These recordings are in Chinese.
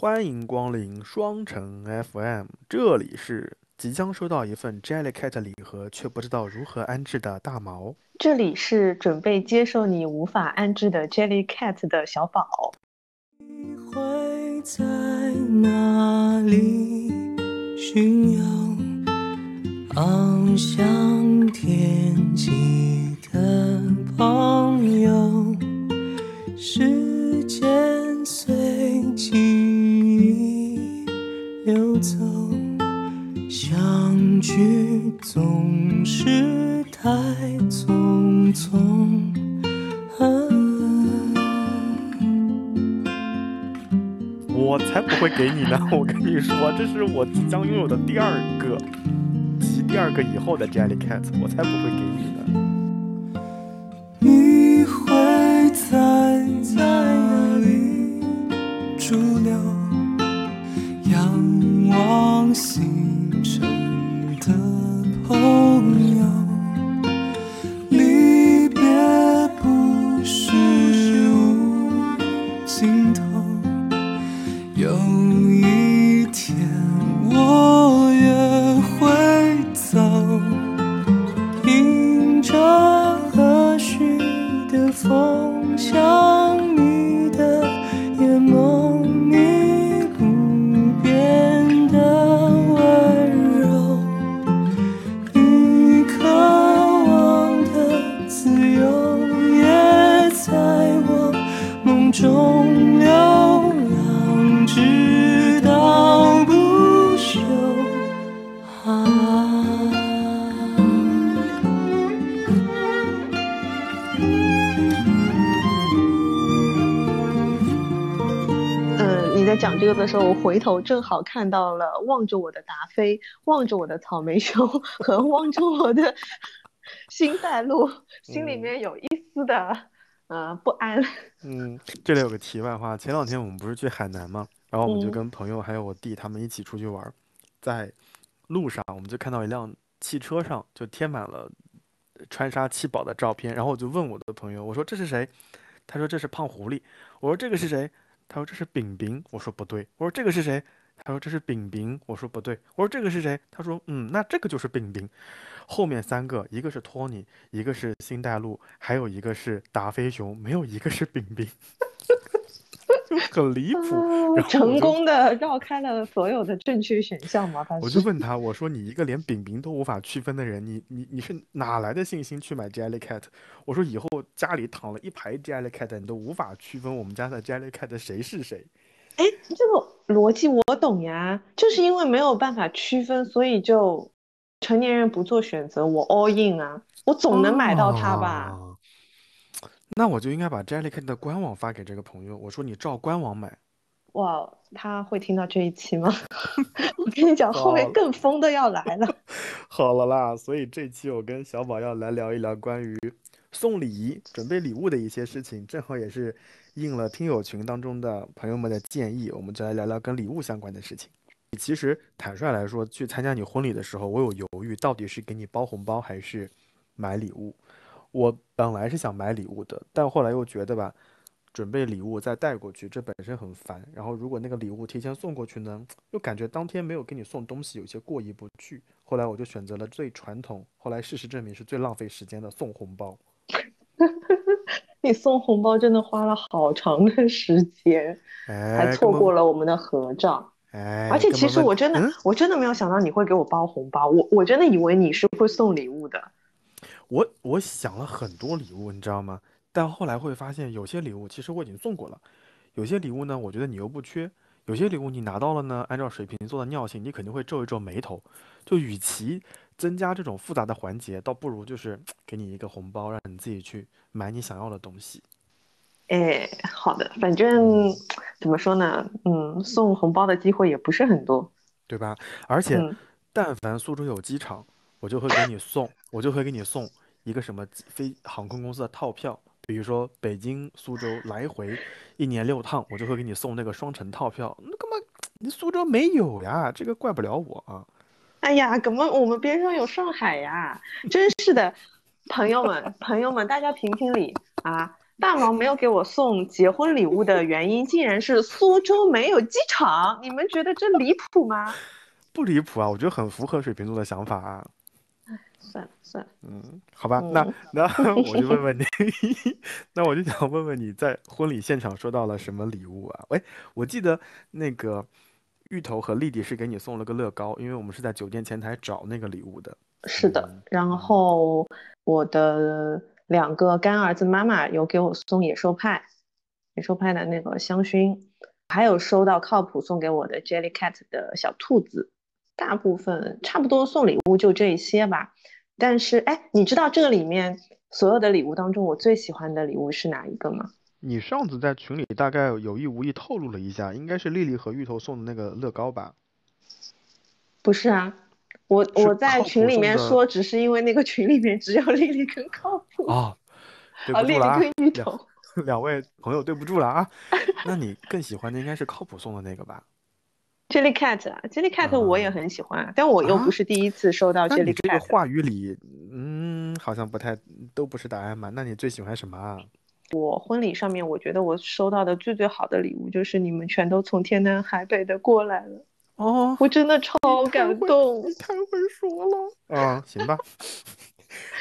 欢迎光临双城 FM，这里是即将收到一份 Jellycat 礼盒却不知道如何安置的大毛，这里是准备接受你无法安置的 Jellycat 的小宝。你会在哪里寻游翱翔天际的朋友？时间随记忆流走，相聚总是太匆匆。啊我才不会给你呢！我跟你说，这是我即将拥有的第二个及第二个以后的 Jellycat，我才不会给你呢。你会在在哪里驻留？往事。头正好看到了望着我的达菲，望着我的草莓熊和望着我的星黛露，心里面有一丝的呃不安。嗯，这里有个题外话，前两天我们不是去海南吗？然后我们就嗯跟朋友还有我弟他们一起出去玩儿，在路上我们就看到一辆汽车上就贴满了川沙七宝的照片，然后我就问我的朋友，我说这是谁？他说这是胖狐狸。我说这个是谁？他说这是饼饼。我说不对。我说这个是谁？他说这是饼饼。我说不对。我说这个是谁？他说嗯，那这个就是饼饼。后面三个，一个是托尼，一个是星黛露，还有一个是达菲熊，没有一个是饼饼，就很离谱。然后成功的绕开了所有的正确选项吗？他我就问他，我说你一个连饼饼都无法区分的人，你你你是哪来的信心去买 Jellycat？我说以后家里躺了一排 Jellycat，你都无法区分我们家的 Jellycat 谁是谁。哎，这个逻辑我懂呀，就是因为没有办法区分，所以就成年人不做选择，我 all in 啊，我总能买到它吧？啊那我就应该把 Jellycat 的官网发给这个朋友，我说你照官网买。哇，他会听到这一期吗？我跟你讲，后面更疯的要来了。好了啦，所以这期我跟小宝要来聊一聊关于送礼、准备礼物的一些事情，正好也是应了听友群当中的朋友们的建议，我们就来聊聊跟礼物相关的事情。其实坦率来说，去参加你婚礼的时候，我有犹豫，到底是给你包红包还是买礼物。我本来是想买礼物的，但后来又觉得吧，准备礼物再带过去，这本身很烦。然后如果那个礼物提前送过去呢，又感觉当天没有给你送东西，有些过意不去。后来我就选择了最传统，后来事实证明是最浪费时间的送红包。你送红包真的花了好长的时间，哎，还错过了我们的合照。哎，而且其实我真的嗯，我真的没有想到你会给我包红包，我我真的以为你是会送礼物的。我我想了很多礼物，你知道吗？但后来会发现，有些礼物其实我已经送过了，有些礼物呢，我觉得你又不缺，有些礼物你拿到了呢，按照水瓶座的尿性，你肯定会皱一皱眉头。就与其增加这种复杂的环节，倒不如就是 给你一个红包，让你自己去买你想要的东西。哎，好的，反正怎么说呢，嗯，送红包的机会也不是很多。对吧？而且，嗯，但凡苏州有机场，我就会给你送，我就会给你送一个什么飞航空公司的套票，比如说北京、苏州来回一年六趟，我就会给你送那个双程套票。那干嘛？你苏州没有呀？这个怪不了我啊。哎呀，怎么我们边上有上海呀？真是的，朋友们，朋友们，大家评评理啊！大毛没有给我送结婚礼物的原因，竟然是苏州没有机场。你们觉得这离谱吗？不离谱啊，我觉得很符合水瓶座的想法啊。算了算了，嗯，好吧，那嗯那 我就问问你，那我就想问问你在婚礼现场收到了什么礼物啊？喂，我记得那个芋头和丽丽是给你送了个乐高，因为我们是在酒店前台找那个礼物的。是的嗯。然后我的两个干儿子妈妈有给我送野兽派，野兽派的那个香薰，还有收到靠谱送给我的 Jellycat 的小兔子。大部分差不多送礼物就这一些吧。但是，哎，你知道这个里面所有的礼物当中，我最喜欢的礼物是哪一个吗？你上次在群里大概有意无意透露了一下，应该是丽丽和芋头送的那个乐高吧？不是啊，我我在群里面说，只是因为那个群里面只有丽丽跟靠谱，哦，对啊，丽丽不住了啊，跟芋两头。两位朋友对不住了啊。那你更喜欢的应该是靠谱送的那个吧？Jellycat 啊，Jellycat 我也啊很喜欢啊，但我又啊不是第一次收到那你这个 Jellycat。但这个话语里，嗯，好像不太都不是答案嘛。那你最喜欢什么啊？我婚礼上面，我觉得我收到的最最好的礼物就是你们全都从天南海北的过来了，哦，我真的超你太会感动。你太会说了。嗯，行吧，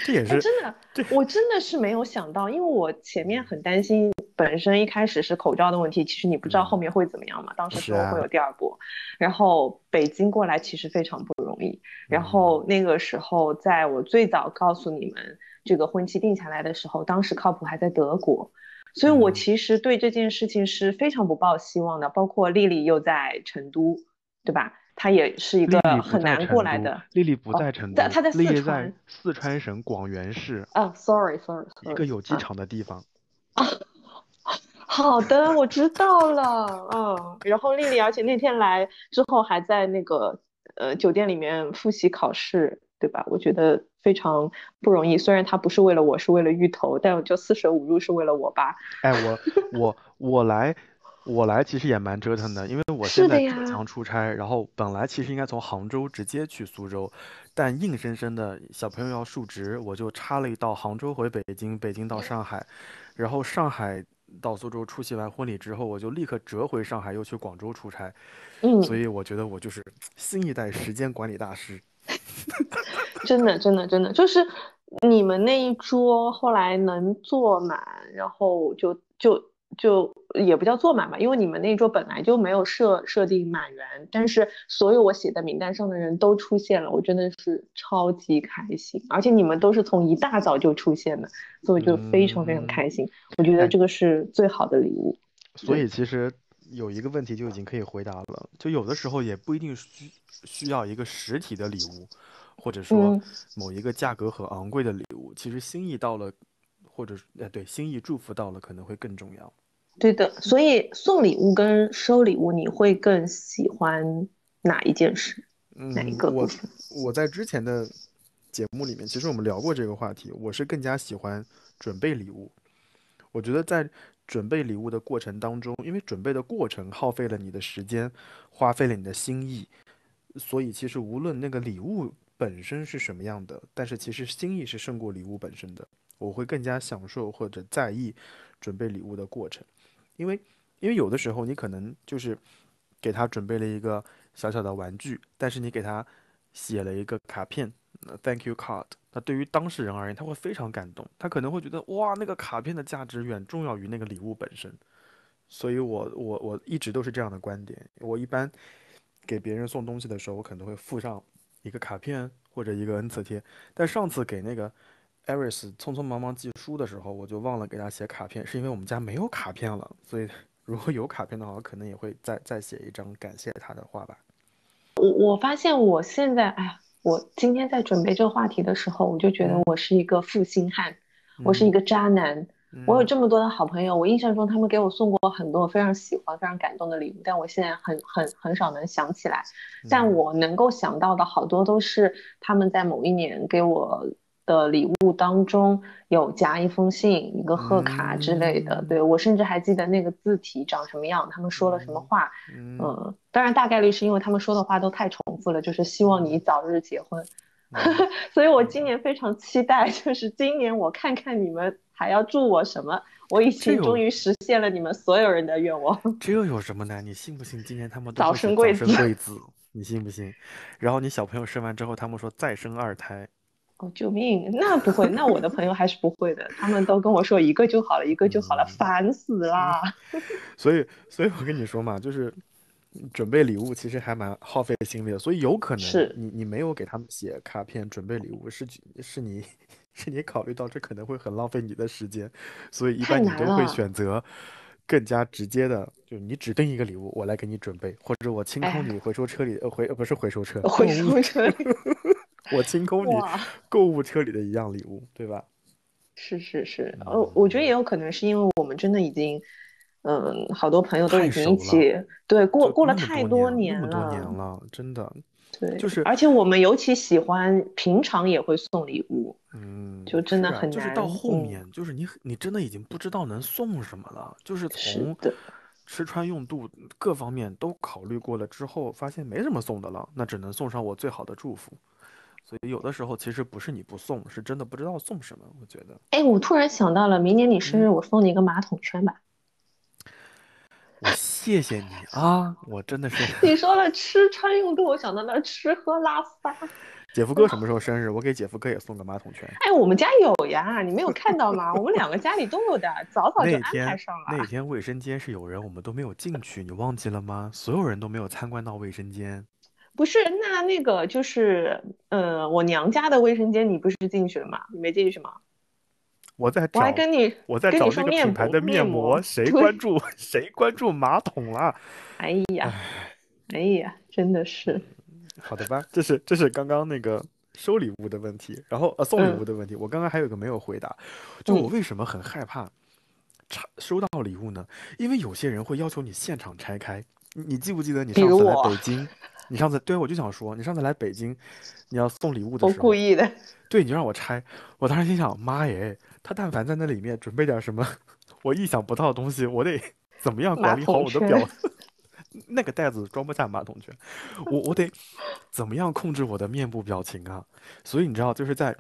这也哎，是真的，我真的是没有想到，因为我前面很担心，本身一开始是口罩的问题，其实你不知道后面会怎么样嘛。当时说会啊有第二波，然后北京过来其实非常不容易。然嗯后那个时候，在我最早告诉你们这个婚期定下来的时候，当时靠谱还在德国，所以我嗯其实对这件事情是非常不抱希望的。包括丽丽又在成都，对吧？她也是一个很难过来的。丽丽不哦在成都，在她在四丽丽在川四川省广元市啊，sorry，sorry，一个有机啊场的地方。啊好的，我知道了，嗯，然后丽丽，而且那天来之后还在那个呃酒店里面复习考试，对吧？我觉得非常不容易。虽然她不是为了我，是为了芋头，但我就四舍五入是为了我吧。哎，我我我来，我来其实也蛮折腾的，因为我现在浙呀江出差，然后本来其实应该从杭州直接去苏州，但硬生生的小朋友要述职，我就插了一道杭州回北京，北京到上海，然后上海到苏州出席完婚礼之后，我就立刻折回上海，又去广州出差，嗯，所以我觉得我就是新一代时间管理大师。真的，真的，真的，就是你们那一桌后来能坐满，然后就就就也不叫坐满吧，因为你们那一桌本来就没有设设定满员，但是所有我写在名单上的人都出现了，我真的是超级开心，而且你们都是从一大早就出现的，所以就非常非常嗯。开心，我觉得哎这个是最好的礼物。所以其实有一个问题就已经可以回答了，就有的时候也不一定需需要一个实体的礼物，或者说嗯。某一个价格很昂贵的礼物，其实心意到了，或者是哎对，心意祝福到了可能会更重要。对的，所以送礼物跟收礼物，你会更喜欢哪一件事？哪一嗯，我个？我在之前的节目里面，其实我们聊过这个话题，我是更加喜欢准备礼物。我觉得在准备礼物的过程当中，因为准备的过程耗费了你的时间，花费了你的心意，所以其实无论那个礼物本身是什么样的，但是其实心意是胜过礼物本身的。我会更加享受或者在意准备礼物的过程，因为因为有的时候你可能就是给他准备了一个小小的玩具，但是你给他写了一个卡片，，thank you card，那对于当事人而言，他会非常感动，他可能会觉得哇，那个卡片的价值远重要于那个礼物本身。所以我我我一直都是这样的观点。我一般给别人送东西的时候，我可能会附上一个卡片或者一个恩赐贴。但上次给那个 Eris 匆匆忙忙寄书的时候，我就忘了给他写卡片，是因为我们家没有卡片了。所以 如果有卡片的话，我可能也会再再写一张感谢他的话吧。我我发现我现在，哎呀，我今天在准备这个话题的时候，我就觉得嗯我是一个负心汉，我是一个渣男。我有这么多的好朋友，我印象中他们给我送过很多非常喜欢、非常感动的礼物，但我现在很很很少能想起来。但我能够想到的好多都是他们在某一年给我的礼物当中有夹一封信、一个贺卡之类的。嗯对，我甚至还记得那个字体长什么样，他们说了什么话。嗯嗯，当然大概率是因为他们说的话都太重复了，就是希望你早日结婚。所以我今年非常期待，就是今年我看看你们还要祝我什么，我已经终于实现了你们所有人的愿望。这又有什么难？你信不信今年他们早生贵子生贵子？你信不信？然后你小朋友生完之后，他们说再生二胎，哦，救命！那不会，那我的朋友还是不会的，他们都跟我说一个就好了，一个就好了，嗯烦死啦！所以，所以我跟你说嘛，就是准备礼物其实还蛮耗费心力的，所以有可能是你你没有给他们写卡片准备礼物，是是你是你考虑到这可能会很浪费你的时间，所以一般你都会选择更加直接的，就你指定一个礼物，我来给你准备，或者我清空哎你回收车里呃回呃不是回收车，回收车里，我清空你，购物车里的一样礼物，对吧？是是是，呃，我觉得也有可能是因为我们真的已经，嗯，好多朋友都太已经一起，对，过过了太多年，那么多了，年了，真的，对，就是而且我们尤其喜欢平常也会送礼物，嗯，就真的是啊很就是到后面，就是你你真的已经不知道能送什么了，就是从的，吃穿用度各方面都考虑过了之后，发现没什么送的了，那只能送上我最好的祝福。所以有的时候其实不是你不送，是真的不知道送什么。我觉得哎，我突然想到了，明年你生日，嗯我送你一个马桶圈吧。我谢谢你啊，我真的是 你说了吃穿用度，我想到了吃喝拉撒。姐夫哥什么时候生日？我给姐夫哥也送个马桶圈。哎，我们家有呀，你没有看到吗？我们两个家里都有的，早早就安排上那。天卫生间是有人，我们都没有进去，你忘记了吗？所有人都没有参观到卫生间。不是，那那个就是，呃，我娘家的卫生间，你不是进去了吗？你没进去吗？我在我还跟你我在找那个品牌的面膜膜，谁关注 谁关注马桶了？哎呀，哎呀，真的是，好的吧，这是这是刚刚那个收礼物的问题，然后呃送礼物嗯的问题，我刚刚还有一个没有回答，就我嗯为什么很害怕拆收到礼物呢？因为有些人会要求你现场拆开，你你记不记得你上次来北京，你上次对我就想说，你上次来北京，你要送礼物的时候，故意的。对，你就让我拆，我当时心想，妈耶，他但凡在那里面准备点什么我意想不到的东西，我得 怎么样管理好我的表？那个袋子装不下马桶圈，我我得怎么样控制我的面部表情啊？所以你知道，就是在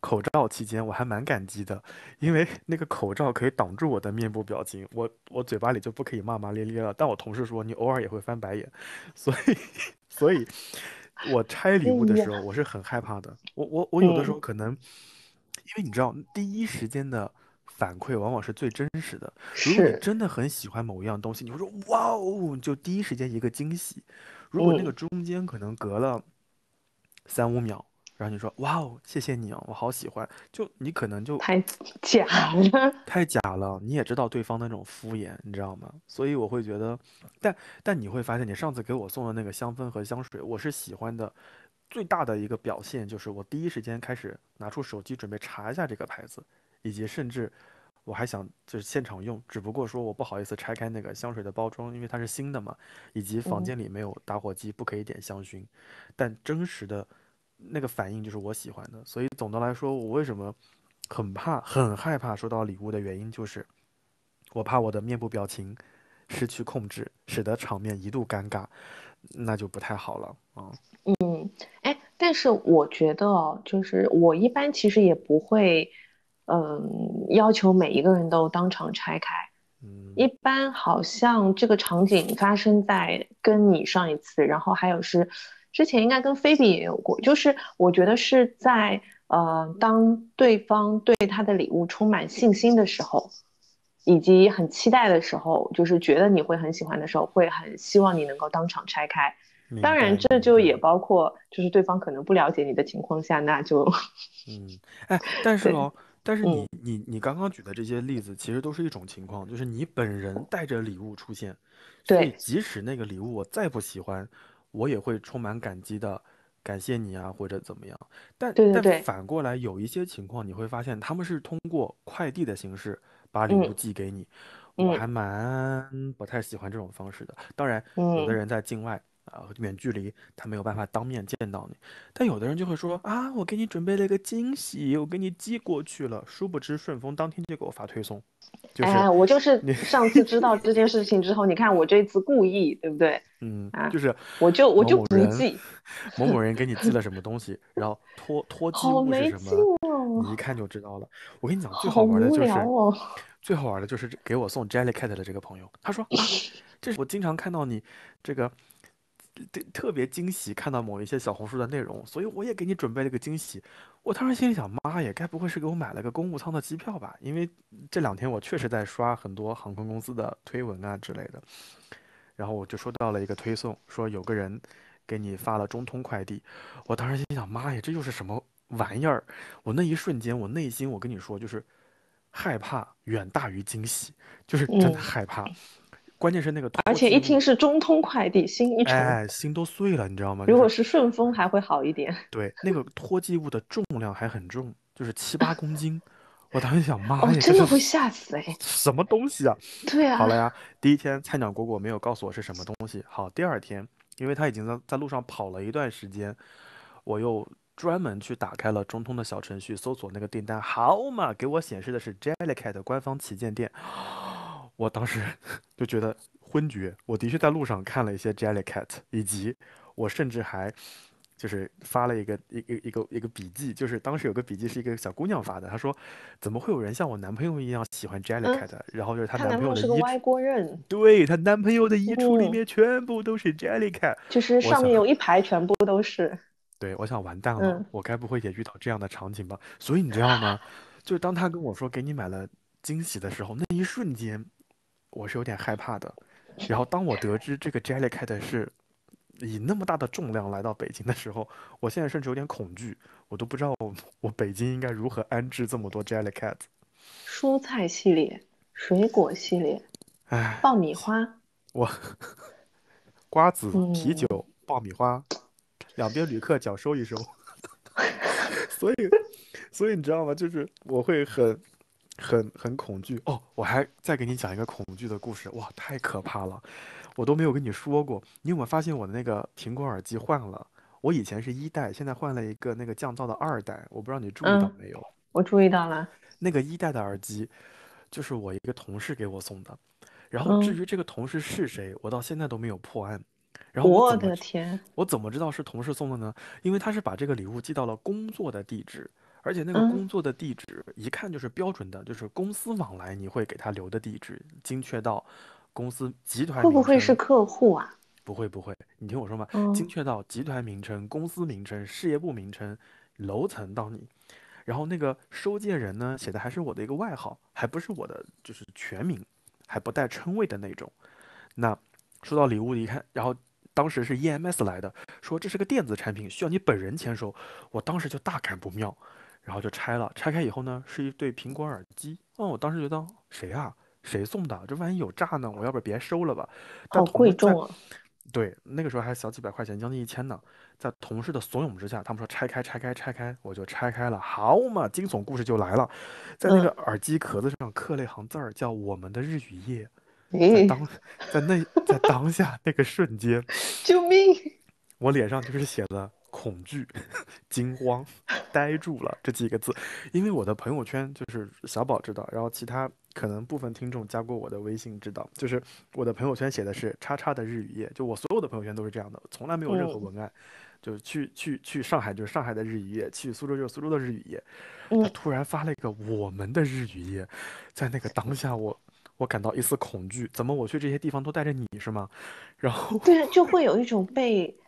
口罩期间，我还蛮感激的，因为那个口罩可以挡住我的面部表情，我我嘴巴里就不可以骂骂咧咧了。但我同事说你偶尔也会翻白眼，所以 所以，我拆礼物的时候我是很害怕的。我我我有的时候可能，因为你知道，第一时间的反馈往往是最真实的。如果你，真的很喜欢某一样东西，你会说哇哦，就第一时间一个惊喜。如果那个嗯，中间可能隔了三五秒，然后你说哇哦，谢谢你哦，我好喜欢，就你可能就太假了。太假了，你也知道对方的那种敷衍，你知道吗？所以我会觉得，但但你会发现，你上次给我送的那个香氛和香水，我是喜欢的。最大的一个表现就是我第一时间开始拿出手机准备查一下这个牌子，以及甚至我还想就是现场用，只不过说我不好意思拆开那个香水的包装，因为它是新的嘛，以及房嗯，间里没有打火机，不可以点香薰。但真实的那个反应就是我喜欢的，所以总的来说，我为什么很怕、很害怕收到礼物的原因就是，我怕我的面部表情失去控制，使得场面一度尴尬，那就不太好了啊。嗯，哎，但是我觉得哦，就是我一般其实也不会，嗯，要求每一个人都当场拆开。嗯一般好像这个场景发生在跟你上一次，然后还有是之前应该跟菲比也有过，就是我觉得是在呃，当对方对他的礼物充满信心的时候，以及很期待的时候，就是觉得你会很喜欢的时候，会很希望你能够当场拆开。当然，这就也包括就是对方可能不了解你的情况下，那就嗯，哎，但 是对，哦，但是嗯你你你刚刚举的这些例子，其实都是一种情况，就是你本人带着礼物出现，所以对即使那个礼物我再不喜欢，我也会充满感激的，感谢你啊，或者怎么样。但但对对对，反过来，有一些情况你会发现，他们是通过快递的形式把礼物嗯。寄给你，我嗯。还蛮不太喜欢这种方式的。当然，有的嗯。人在境外啊，远距离他没有办法当面见到你。但有的人就会说啊，我给你准备了一个惊喜，我给你寄过去了，殊不知顺丰当天就给我发推送，就是哎，我就是上次知道这件事情之后，你看我这次故意，对不对？嗯啊，就是我就我就不寄，某某人给你寄了什么东西，然后托托寄好物是什么，哦，你一看就知道了。我跟你讲，最好玩的就是哦。最好玩的就是给我送 Jellycat 的这个朋友，他说啊，这是我经常看到你这个特特别惊喜，看到某一些小红书的内容，所以我也给你准备了个惊喜。我当时心里想，妈呀，该不会是给我买了个公务舱的机票吧？因为这两天我确实在刷很多航空公司的推文啊之类的，然后我就收到了一个推送，说有个人给你发了中通快递。我当时心想，妈呀，这又是什么玩意儿？我那一瞬间，我内心，我跟你说，就是害怕远大于惊喜，就是真的嗯害怕。关键是那个而且一听是中通快递，心一沉。哎，心都碎了，你知道吗？就是如果是顺丰还会好一点。对那个托寄物的重量还很重，就是七八公斤。我当时想，妈哦，呀，这是真的会吓死哎！什么东西啊？对啊，好了呀，第一天菜鸟果果没有告诉我是什么东西。好，第二天，因为他已经在在路上跑了一段时间，我又专门去打开了中通的小程序，搜索那个订单，好嘛，给我显示的是 Jellycat 官方旗舰店。我当时 就觉得昏厥。我的确在路上看了一些 Jellycat，以及我甚至还就是发了一个一个一个一个笔记，就是当时有个笔记是一个小姑娘发的，她说怎么会有人像我男朋友一样喜欢 Jellycat？、然后就是她她男朋友的衣是个歪锅刃，对她男朋友的衣橱里嗯面全部都是 Jellycat。就是上面有一排全部都是。对，我想完蛋了，嗯我该不会也遇到这样的场景吧？所以你知道吗？就是当他跟我说给你买了惊喜的时候，那一瞬间我是有点害怕的。然后当我得知这个 Jellycat 是以那么大的重量来到北京的时候，我现在甚至有点恐惧，我都不知道我我北京应该如何安置这么多 Jellycat。蔬菜系列、水果系列、唉，爆米花，我瓜子、啤嗯酒、爆米花，两边旅客脚收一收。所以，所以你知道吗？就是我会很、很、很恐惧哦。我还再给你讲一个恐惧的故事，哇，太可怕了，我都没有跟你说过。你有没有发现我的那个苹果耳机换了？我以前是一代，现在换了一个那个降噪的二代，我不知道你注意到嗯没有？我注意到了。那个一代的耳机，就是我一个同事给我送的。然后至嗯于这个同事是谁，我到现在都没有破案。然后我的天，我怎么知道是同事送的呢？因为他是把这个礼物寄到了工作的地址，而且那个嗯工作的地址一看就是标准的，就是公司往来你会给他留的地址，精确到公司集团会不会是客户啊？不会不会，你听我说嘛，嗯精确到集团名称、公司名称、事业部名称、楼层到你，然后那个收件人呢写的还是我的一个外号，还不是我的就是全名，还不带称谓的那种。那收到礼物一看，然后当时是 EMS 来的，说这是个电子产品，需要你本人签收。我当时就大感不妙，然后就拆了。拆开以后呢，是一对苹果耳机。哦，我当时觉得谁啊？谁送的？这万一有诈呢？我要不别收了吧？但好贵重啊！对，那个时候还小几百块钱，将近一千呢。在同事的怂恿之下，他们说拆开、拆开、拆开，我就拆开了。好嘛，惊悚故事就来了，在那个嗯耳机壳子上刻了一行字儿，叫“我们的日与夜”。在，当在那在当下那个瞬间，救命！我脸上就是写了恐惧、惊慌、呆住了这几个字，因为我的朋友圈就是小宝知道，然后其他可能部分听众加过我的微信知道，就是我的朋友圈写的是“叉叉的日语夜”，就我所有的朋友圈都是这样的，从来没有任何嗯文案，就去去去上海就是上海的日语夜，去苏州就是苏州的日语夜，他嗯突然发了一个我们的日语夜，在那个当下我。我感到一丝恐惧，怎么我去这些地方都带着你是吗？然后对，就会有一种被，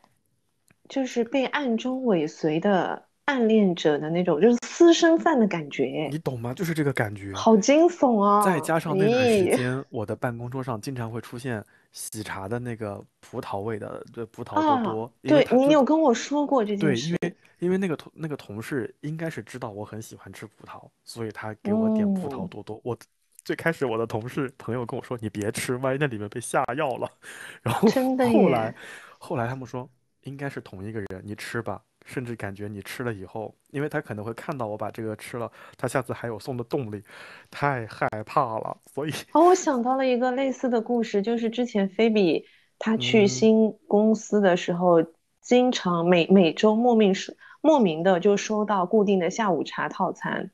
就是被暗中尾随的暗恋者的那种，就是私生饭的感觉你，懂吗？就是这个感觉。好惊悚啊！再加上那段时，间，我的办公桌上经常会出现喜茶的那个葡萄味的，对，葡萄多啊，多，对你有跟我说过这件事对，因事，为因为那个同那个同事应该是知道我很喜欢吃葡萄，所以他给我点葡萄嗯，多多。我最开始我的同事朋友跟我说，你别吃，万一那里面被下药了。然后真的后来，后来他们说应该是同一个人，你吃吧。甚至感觉你吃了以后，因为他可能会看到我把这个吃了，他下次还有送的动力，太害怕了。所以，哦，我想到了一个类似的故事，就是之前菲比他去嗯新公司的时候，经常每每周莫名是莫名的就收到固定的下午茶套餐。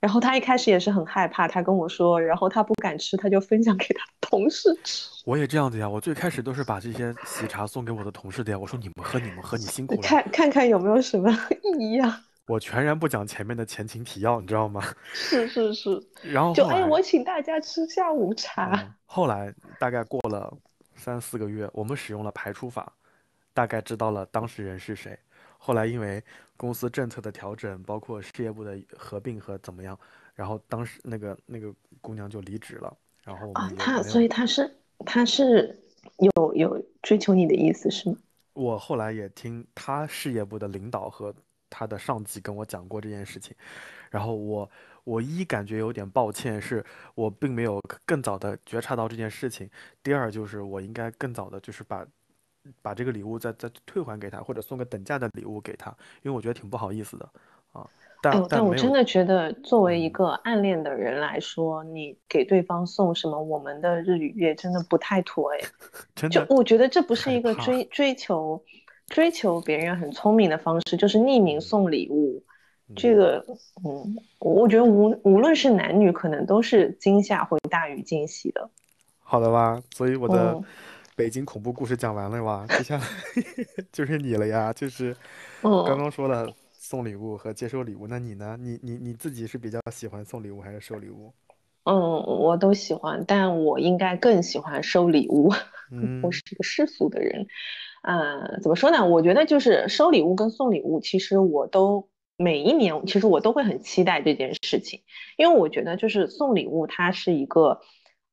然后他一开始也是很害怕，他跟我说，然后他不敢吃，他就分享给他同事吃。我也这样子呀，我最开始都是把这些喜茶送给我的同事的呀，我说你们喝，你们喝，你辛苦了。看看看有没有什么 异样？我全然不讲前面的前情提要，你知道吗？是是是，然后后就哎，我请大家吃下午茶。嗯，后来大概过了三四个月，我们使用了排除法，大概知道了当事人是谁。后来因为公司政策的调整，包括事业部的合并和怎么样，然后当时那个那个姑娘就离职了，然后我啊，他所。以他是他是有有追求你的意思是吗？我后来也听他事业部的领导和他的上级跟我讲过这件事情，然后我我一感觉有点抱歉，是我并没有更早的觉察到这件事情。第二就是我应该更早的，就是把把这个礼物再再退还给他，或者送个等价的礼物给他，因为我觉得挺不好意思的啊。但但我真的觉得，作为一嗯，个暗恋的人来说，你给对方送什么我们的日与月，真的不太妥哎。真的就我觉得这不是一个。追追求追求别人很聪明的方式，就是匿名嗯送礼物。这嗯，个，嗯，我我觉得无无论是男女，可能都是惊吓会大于惊喜的。好的吧，所以我的嗯北京恐怖故事讲完了吧，接下来 就是你了呀，就是刚嗯。刚说的送礼物和接收礼物，那你呢？你你你自己是比较喜欢送礼物还是收礼物？嗯，我都喜欢，但我应该更喜欢收礼物。嗯我嗯是一个世俗的人，呃，怎么说呢？我觉得就是收礼物跟送礼物，其实我都每一年，其实我都会很期待这件事情，因为我觉得就是送礼物，它是一个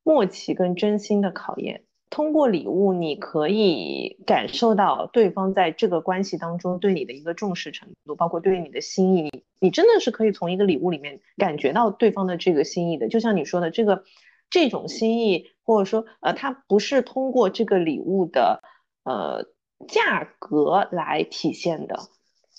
默契跟真心的考验。通过礼物，你可以感受到对方在这个关系当中对你的一个重视程度，包括对你的心意。你真的是可以从一个礼物里面感觉到对方的这个心意的。就像你说的，这个这种心意，或者说呃，它不是通过这个礼物的呃价格来体现的。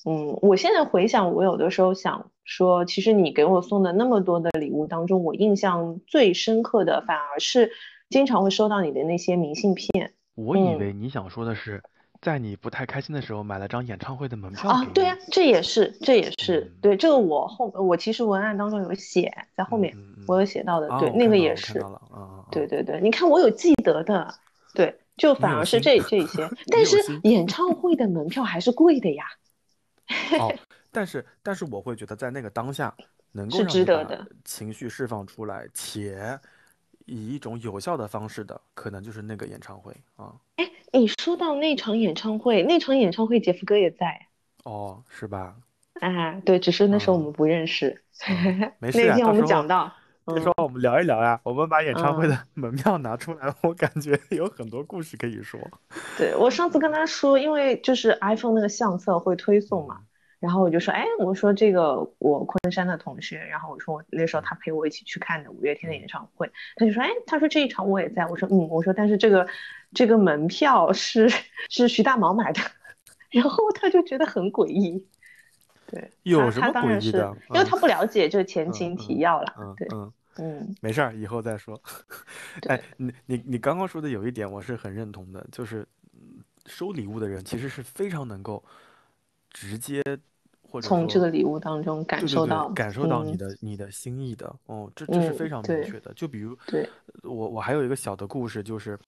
嗯，我现在回想，我有的时候想说，其实你给我送的那么多的礼物当中，我印象最深刻的反而是经常会收到你的那些明信片。我以嗯为你想说的是，在你不太开心的时候买了张演唱会的门票啊，对啊，这也是，这也是嗯对这个我后我其实文案当中有写在后面，我有嗯，写到的，啊，对，那个也是！对对对，你看我有记得的，对，就反而是，这这些，但是。演唱会的门票还是贵的呀，哦，但是但是我会觉得在那个当下，能够是值得的。情绪释放出来，且以一种有效的方式的，可能就是那个演唱会啊。哎，你说到那场演唱会，那场演唱会杰夫哥也在，哦，是吧？啊，对，只是那时候我嗯们不认识，嗯，没 事啊，那天我们讲到，嗯到时候我们聊一聊呀，我们把演唱会嗯。的门票拿出来，我感觉有很多故事可以说。对，我上次跟他说，因为就是 iPhone 那个相册会推送嘛，嗯然后我就说，哎，我说这个我昆山的同学，然后我说我那时候嗯。他陪我一起去看的五月天的嗯。演唱会，他就说，哎，他说这一场我也在，我说嗯，我说但是这个这个门票是是徐大毛买的，然后他就觉得很诡异，对，有什么诡异的？嗯因为他不了解这前嗯情提嗯要啦，对，嗯没事儿，以后再说。哎，你你你刚刚说的有一点我是很认同的，就是嗯收礼物的人其实是非常能够直接或者从这个礼物当中感受到，感受到你嗯的你的心意的。哦，这这是非嗯，常明确的。就比如对，我我还有一个小的故事，就是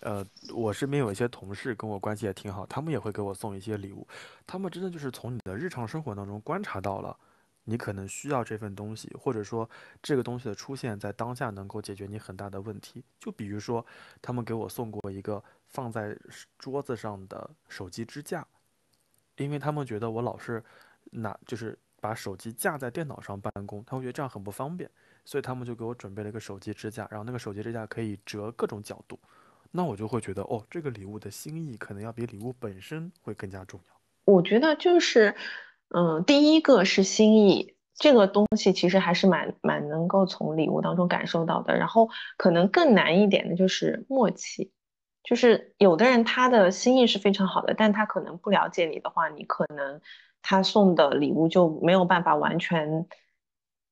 呃，我身边有一些同事跟我关系也挺好，他们也会给我送一些礼物，他们真的就是从你的日常生活当中观察到了。你可能需要这份东西，或者说这个东西的出现在当下能够解决你很大的问题。就比如说，他们给我送过一个放在桌子上的手机支架，因为他们觉得我老是拿就是把手机架在电脑上办公，他会觉得这样很不方便，所以他们就给我准备了一个手机支架，然后那个手机支架可以折各种角度。那我就会觉得，哦，这个礼物的心意可能要比礼物本身会更加重要。我觉得就是，嗯，第一个是心意，这个东西其实还是蛮蛮能够从礼物当中感受到的。然后可能更难一点的就是默契，就是有的人他的心意是非常好的，但他可能不了解你的话，你可能他送的礼物就没有办法完全，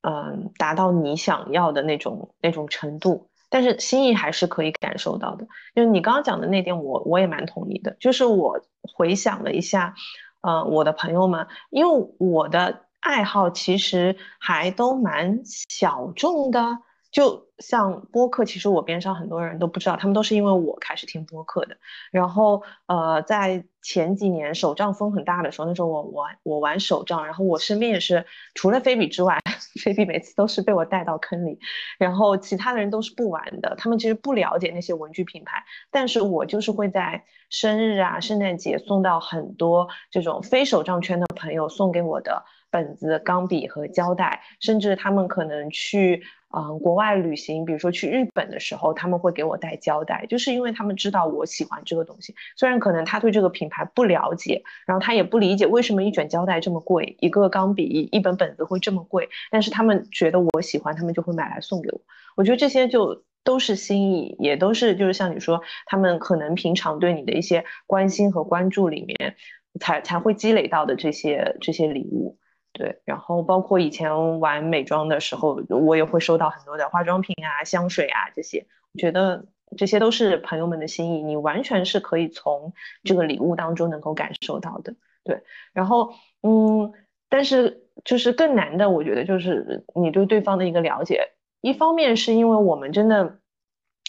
嗯，达到你想要的那种那种程度。但是心意还是可以感受到的。就你刚刚讲的那点，我我也蛮同意的。就是我回想了一下，呃，我的朋友们，因为我的爱好其实还都蛮小众的。就像播客，其实我边上很多人都不知道，他们都是因为我开始听播客的。然后，呃，在前几年手账风很大的时候，那时候我玩我玩手账，然后我身边也是除了菲比之外，菲比每次都是被我带到坑里，然后其他的人都是不玩的，他们其实不了解那些文具品牌，但是我就是会在生日啊、圣诞节送到很多这种非手账圈的朋友送给我的本子、钢笔和胶带，甚至他们可能去。嗯，国外旅行，比如说去日本的时候，他们会给我带胶带，就是因为他们知道我喜欢这个东西。虽然可能他对这个品牌不了解，然后他也不理解为什么一卷胶带这么贵，一个钢笔、一本本子会这么贵，但是他们觉得我喜欢，他们就会买来送给我。我觉得这些就都是心意，也都是就是像你说，他们可能平常对你的一些关心和关注里面，才才会积累到的这些这些礼物。对，然后包括以前玩美妆的时候，我也会收到很多的化妆品啊、香水啊这些。我觉得这些都是朋友们的心意，你完全是可以从这个礼物当中能够感受到的。对，然后嗯，但是就是更难的，我觉得就是你对对方的一个了解。一方面是因为我们真的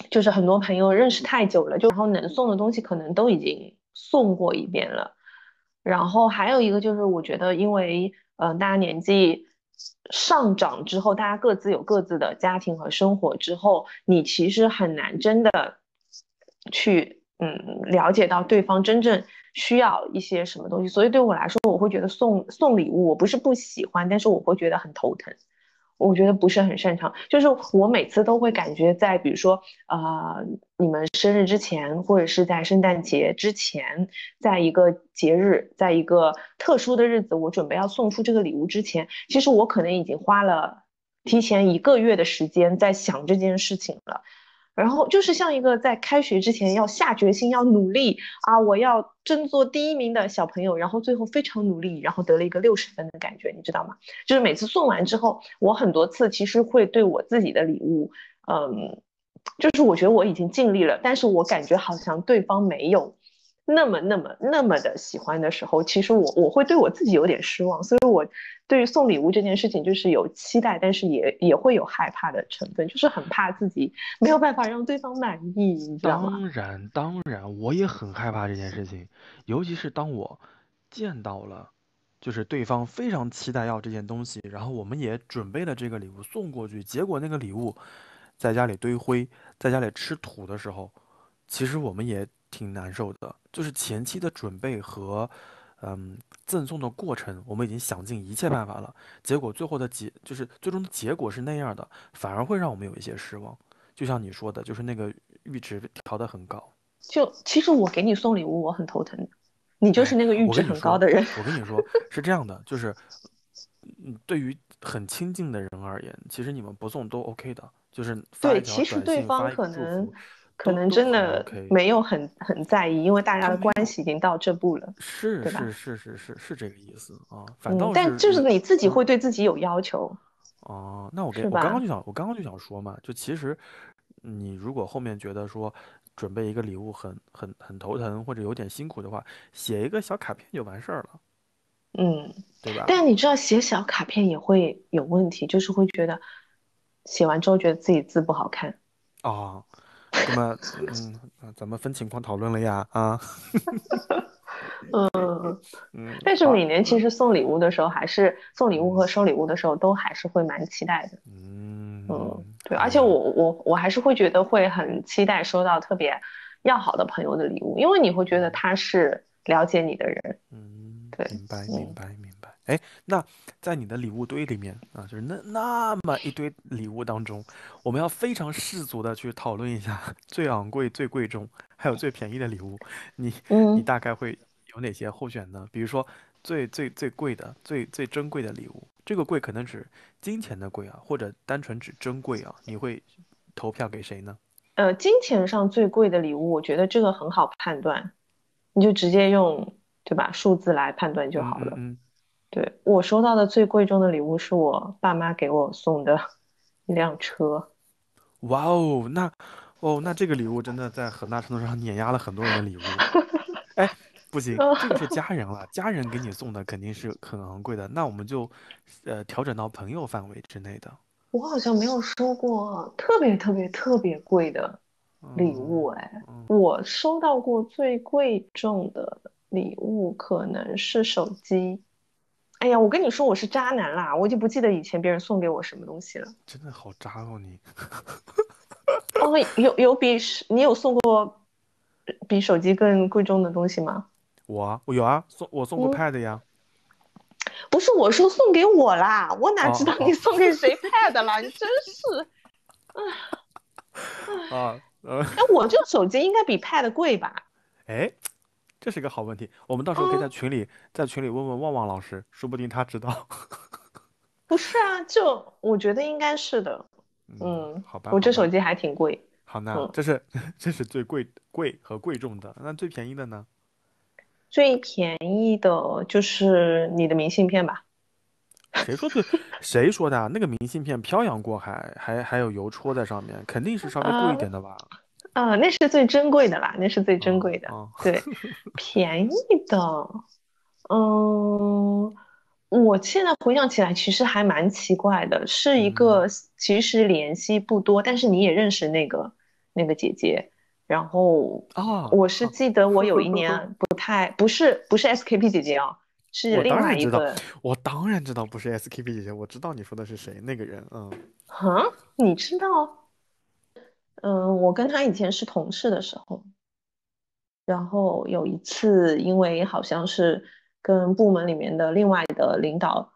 就是很多朋友认识太久了，就然后能送的东西可能都已经送过一遍了。然后还有一个就是我觉得因为。嗯，大家年纪上涨之后，大家各自有各自的家庭和生活之后，你其实很难真的去嗯了解到对方真正需要一些什么东西。所以对我来说，我会觉得送送礼物，我不是不喜欢，但是我会觉得很头疼。我觉得不是很擅长，就是我每次都会感觉在，比如说，呃，你们生日之前，或者是在圣诞节之前，在一个节日，在一个特殊的日子，我准备要送出这个礼物之前，其实我可能已经花了提前一个月的时间在想这件事情了。然后就是像一个在开学之前要下决心要努力啊，我要争做第一名的小朋友，然后最后非常努力，然后得了一个六十分的感觉，你知道吗？就是每次送完之后，我很多次其实会对我自己的礼物，嗯，就是我觉得我已经尽力了，但是我感觉好像对方没有。那么那么那么的喜欢的时候，其实我我会对我自己有点失望，所以我对于送礼物这件事情就是有期待，但是也也会有害怕的成分，就是很怕自己没有办法让对方满意，你知道吗？当然当然，我也很害怕这件事情，尤其是当我见到了，就是对方非常期待要这件东西，然后我们也准备了这个礼物送过去，结果那个礼物在家里堆灰，在家里吃土的时候，其实我们也。挺难受的，就是前期的准备和，嗯，赠送的过程，我们已经想尽一切办法了，结果最后的结就是最终的结果是那样的，反而会让我们有一些失望。就像你说的，就是那个阈值调得很高。就其实我给你送礼物，我很头疼，你就是那个阈值很高的人。我跟你说是这样的，就是，嗯，对于很亲近的人而言，其实你们不送都 OK 的，就是对，其实对方可能。可能真的没有很很在意，因为大家的关系已经到这步了，是是是是是是这个意思啊。反倒但就是你自己会对自己有要求。哦，那我给我刚刚就想，我刚刚就想说嘛，就其实你如果后面觉得说准备一个礼物很很很头疼或者有点辛苦的话，写一个小卡片就完事儿了。嗯，对吧？但你知道写小卡片也会有问题，就是会觉得写完之后觉得自己字不好看。哦。那么，嗯，咱们分情况讨论了呀，啊，嗯嗯，但是每年其实。送礼物的时候，还是送礼物和收礼物的时候，都还是会蛮期待的，嗯。嗯，对，而且我我我还是会觉得会很期待收到特别要好的朋友的礼物，因为你会觉得他是了解你的人，嗯，对，明白明白明。哎，那在你的礼物堆里面啊，就是那那么一堆礼物当中，我们要非常世俗的去讨论一下最昂贵、最贵重，还有最便宜的礼物。你你大概会有哪些候选呢？比如说最最最贵的、最最珍贵的礼物，这个贵可能指金钱的贵啊，或者单纯指珍贵啊，你会投票给谁呢？呃，金钱上最贵的礼物，我觉得这个很好判断，你就直接用对吧数字来判断就好了。嗯。对我收到的最贵重的礼物是我爸妈给我送的一辆车。哇哦，那哦，那这个礼物真的在很大程度上碾压了很多人的礼物。哎，不行，这个是家人了，家人给你送的肯定是很昂贵的，那我们就呃调整到朋友范围之内的。我好像没有收过特别特别特别贵的礼物，哎，嗯我收到过最贵重的礼物可能是手机。哎呀，我跟你说我是渣男啦，我已经不记得以前别人送给我什么东西了。真的好渣哦你。哦，有有比是你有送过比手机更贵重的东西吗？我啊，我有啊，送我送过嗯 Pad 呀。不是，我说送给我啦，我哪知道你送给谁 Pad 啦？你真是。啊，呃，哎，我这个手机应该比 Pad 贵吧？哎，这是一个好问题，我们到时候可以在嗯群里在群里问问旺旺老师，说不定他知道。不是啊，就我觉得应该是的。嗯，好吧，我这手机还挺贵。好，那嗯这是这是最贵贵和贵重的，那最便宜的呢？最便宜的就是你的明信片吧？谁说最谁说的啊？那个明信片漂洋过海，还还有邮戳在上面，肯定是稍微贵一啊点的吧？啊，那是最珍贵的啦，那是最珍贵的。哦对，便宜的，嗯，我现在回想起来，其实还蛮奇怪的，是一个其实联系不多，但是你也认识那个那个姐姐，然后啊，我是记得我有一年不太不是不是 SKP 姐姐啊，是我另外一个，我当然知道不是 SKP 姐姐，我知道你说的是谁，那个人，嗯，啊，你知道？嗯，我跟他以前是同事的时候，然后有一次，因为好像是跟部门里面的另外的领导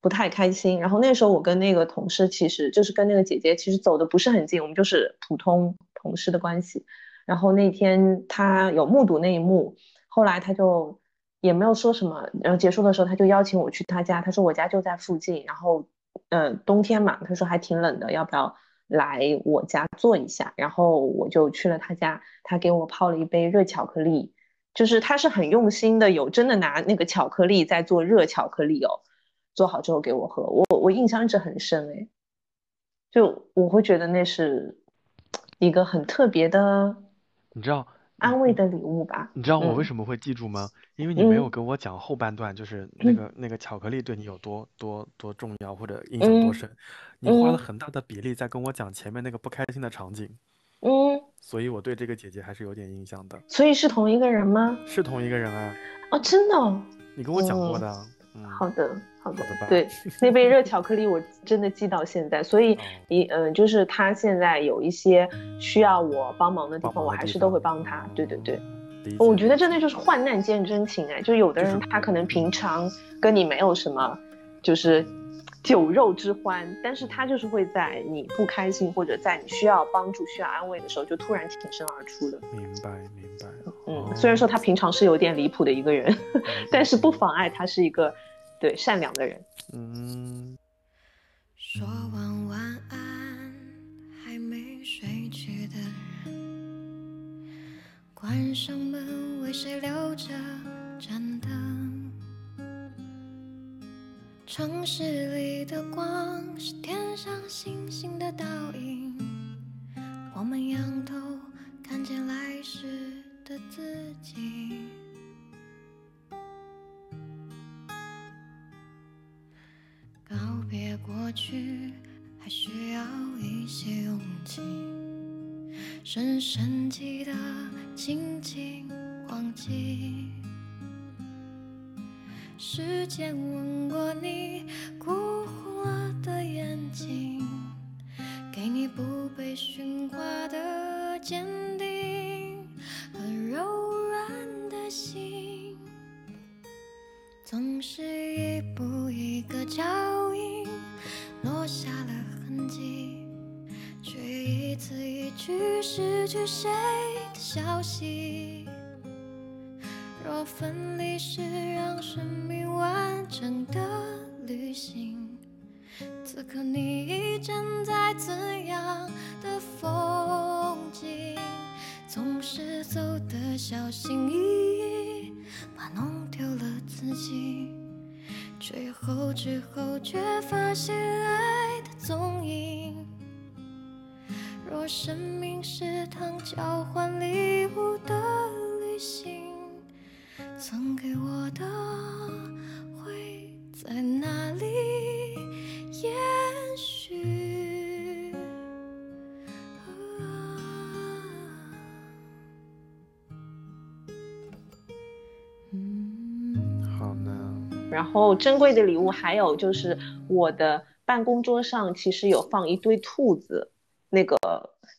不太开心，然后那时候我跟那个同事其实就是跟那个姐姐其实走的不是很近，我们就是普通同事的关系。然后那天他有目睹那一幕，后来他就也没有说什么，然后结束的时候他就邀请我去他家，他说我家就在附近，然后呃冬天嘛，他说还挺冷的，要不要来我家坐一下？然后我就去了他家，他给我泡了一杯热巧克力，就是他是很用心的，有真的拿那个巧克力在做热巧克力哦，做好之后给我喝，我我印象一直很深诶，就我会觉得那是一个很特别的你知道安慰的礼物吧。你知道我为嗯什么会记住吗？因为你没有嗯跟我讲后半段，就是那嗯个那个巧克力对你有多多多重要或者印象多嗯深，你花了嗯很大的比例在跟我讲前面那个不开心的场景，嗯，所以我对这个姐姐还是有点印象的。所以是同一个人吗？是同一个人啊，哦，真的哦。你跟我讲过嗯的。嗯，好的，好的。好的，对，那杯热巧克力我真的记到现在，所以哦。一嗯，就是他现在有一些需要我帮忙的地方，我还是都会帮他。对对对，我觉得真的就是患难见真情哎，就有的人他可能平常跟你没有什么，就是酒肉之欢，但是他就是会在你不开心或者在你需要帮助、需要安慰的时候，就突然挺身而出的。明白明白。嗯，虽然说他平常是有点离谱的一个人，嗯。但是不妨碍他是一个对善良的人。嗯，说完晚安，还没睡去的人，关上门为谁留着？盏灯？城市里的光是天上星星的倒影，我们仰头看见来时的自己。告别过去，还需要一些勇气。深深记得，轻轻忘记。时间吻过你哭红了的眼睛，给你不被驯化的坚总是一步一个脚印，落下了痕迹，却一字一句失去谁的消息。若分离是让生命完整的旅行，此刻你已站在怎样的风景？总是走得小心翼翼，自己，最后之后却发现爱的踪影。若生命是趟交换礼物的旅行，曾给我的会在哪里也然后珍贵的礼物还有就是我的办公桌上其实有放一堆兔子，那个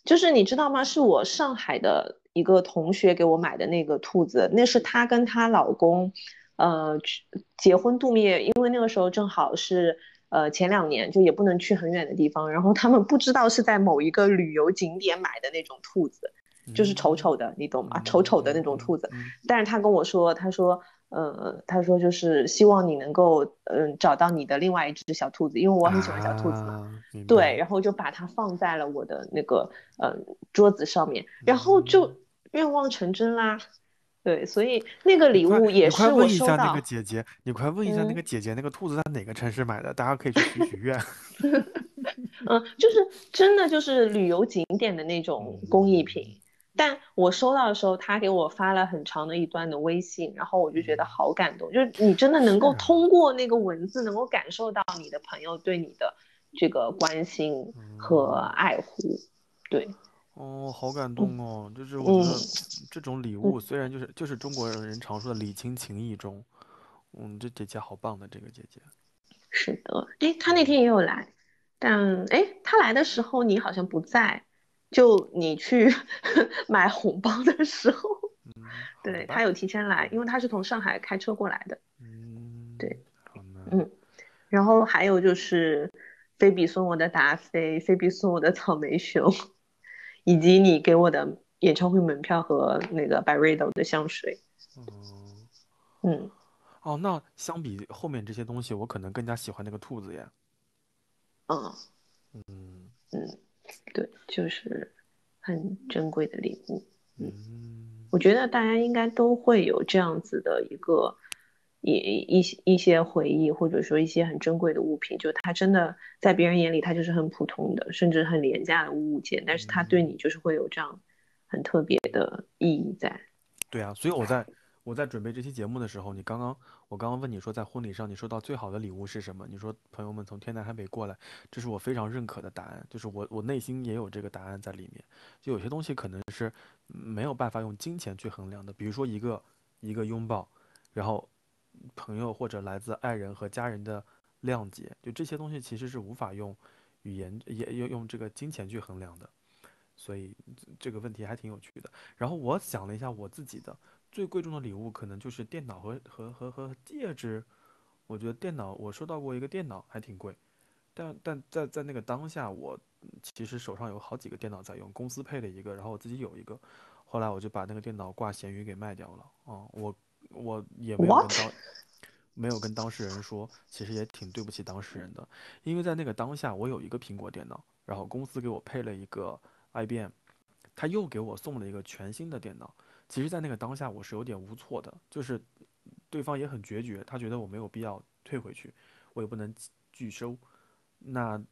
就是你知道吗？是我上海的一个同学给我买的那个兔子，那是她跟她老公，呃，去结婚度蜜月，因为那个时候正好是呃前两年，就也不能去很远的地方，然后他们不知道是在某一个旅游景点买的那种兔子，就是丑丑的，你懂吗？丑丑的那种兔子。嗯但是他跟我说，他说，呃，他说就是希望你能够，嗯、找到你的另外一只小兔子，因为我很喜欢小兔子嘛。啊对，然后就把它放在了我的那个呃桌子上面，然后就愿望成真啦。对，所以那个礼物也是我收问一下那到个姐姐，你快问一下那嗯个姐姐，那个兔子在哪个城市买的？大家可以去许许愿。嗯，就是真的就是旅游景点的那种工艺品。但我收到的时候，他给我发了很长的一段的微信，然后我就觉得好感动，就是你真的能够通过那个文字，能够感受到你的朋友对你的这个关心和爱护。对，哦，好感动哦！就是我觉得这种礼物虽然就是就是中国人常说的礼轻情意重，嗯，这姐姐好棒的，这个姐姐。是的。哎，他那天也有来，但哎，他来的时候你好像不在，就你去 买红包的时候，嗯，对，他有提前来，因为他是从上海开车过来的。嗯，对，嗯然后还有就是菲比送我的达菲，菲比送我的草莓熊，以及你给我的演唱会门票和那个 Byredo 的香水。哦，嗯，哦，那相比后面这些东西，我可能更加喜欢那个兔子耶。嗯嗯嗯，对，就是很珍贵的礼物。嗯我觉得大家应该都会有这样子的一个一一一一些回忆，或者说一些很珍贵的物品，就它真的在别人眼里它就是很普通的，甚至很廉价的物件，但是它对你就是会有这样很特别的意义在。对啊，所以我在我在准备这期节目的时候，你刚刚我刚刚问你说，在婚礼上你收到最好的礼物是什么？你说朋友们从天南海北过来，这是我非常认可的答案，就是我我内心也有这个答案在里面。就有些东西可能是没有办法用金钱去衡量的，比如说一个一个拥抱，然后朋友或者来自爱人和家人的谅解，就这些东西其实是无法用语言也用用这个金钱去衡量的。所以这个问题还挺有趣的。然后我想了一下我自己的最贵重的礼物，可能就是电脑和和和和戒指。我觉得电脑我收到过一个电脑，还挺贵，但但在在那个当下，我其实手上有好几个电脑在用，公司配了一个，然后我自己有一个。后来我就把那个电脑挂闲鱼给卖掉了。啊、我我也没有跟 What？当没有跟当事人说，其实也挺对不起当事人的，因为在那个当下，我有一个苹果电脑，然后公司给我配了一个 IBM，他又给我送了一个全新的电脑。其实，在那个当下，我是有点无措的，就是对方也很决绝，他觉得我没有必要退回去，我也不能拒拒收。那嗯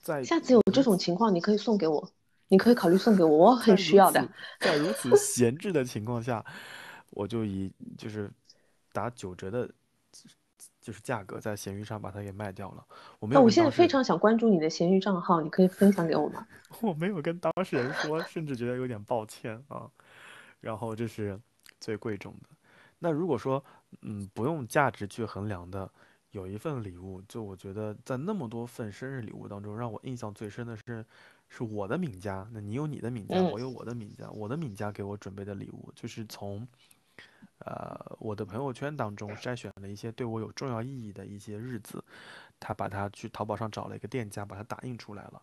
在下次有这种情况，你可以送给我，你可以考虑送给我，我 很需要的。在如此闲置的情况下，我就以就是打九折的，就是价格在闲鱼上把它给卖掉了。我没有我现在非常想关注你的闲鱼账号，你可以分享给我吗？我没有跟当事人说，甚至觉得有点抱歉啊。然后这是最贵重的。那如果说，嗯，不用价值去衡量的，有一份礼物，就我觉得在那么多份生日礼物当中，让我印象最深的是，是我的敏家。那你有你的敏家，嗯我有我的敏家。我的敏家给我准备的礼物，就是从，呃，我的朋友圈当中筛选了一些对我有重要意义的一些日子，他把它去淘宝上找了一个店家，把它打印出来了，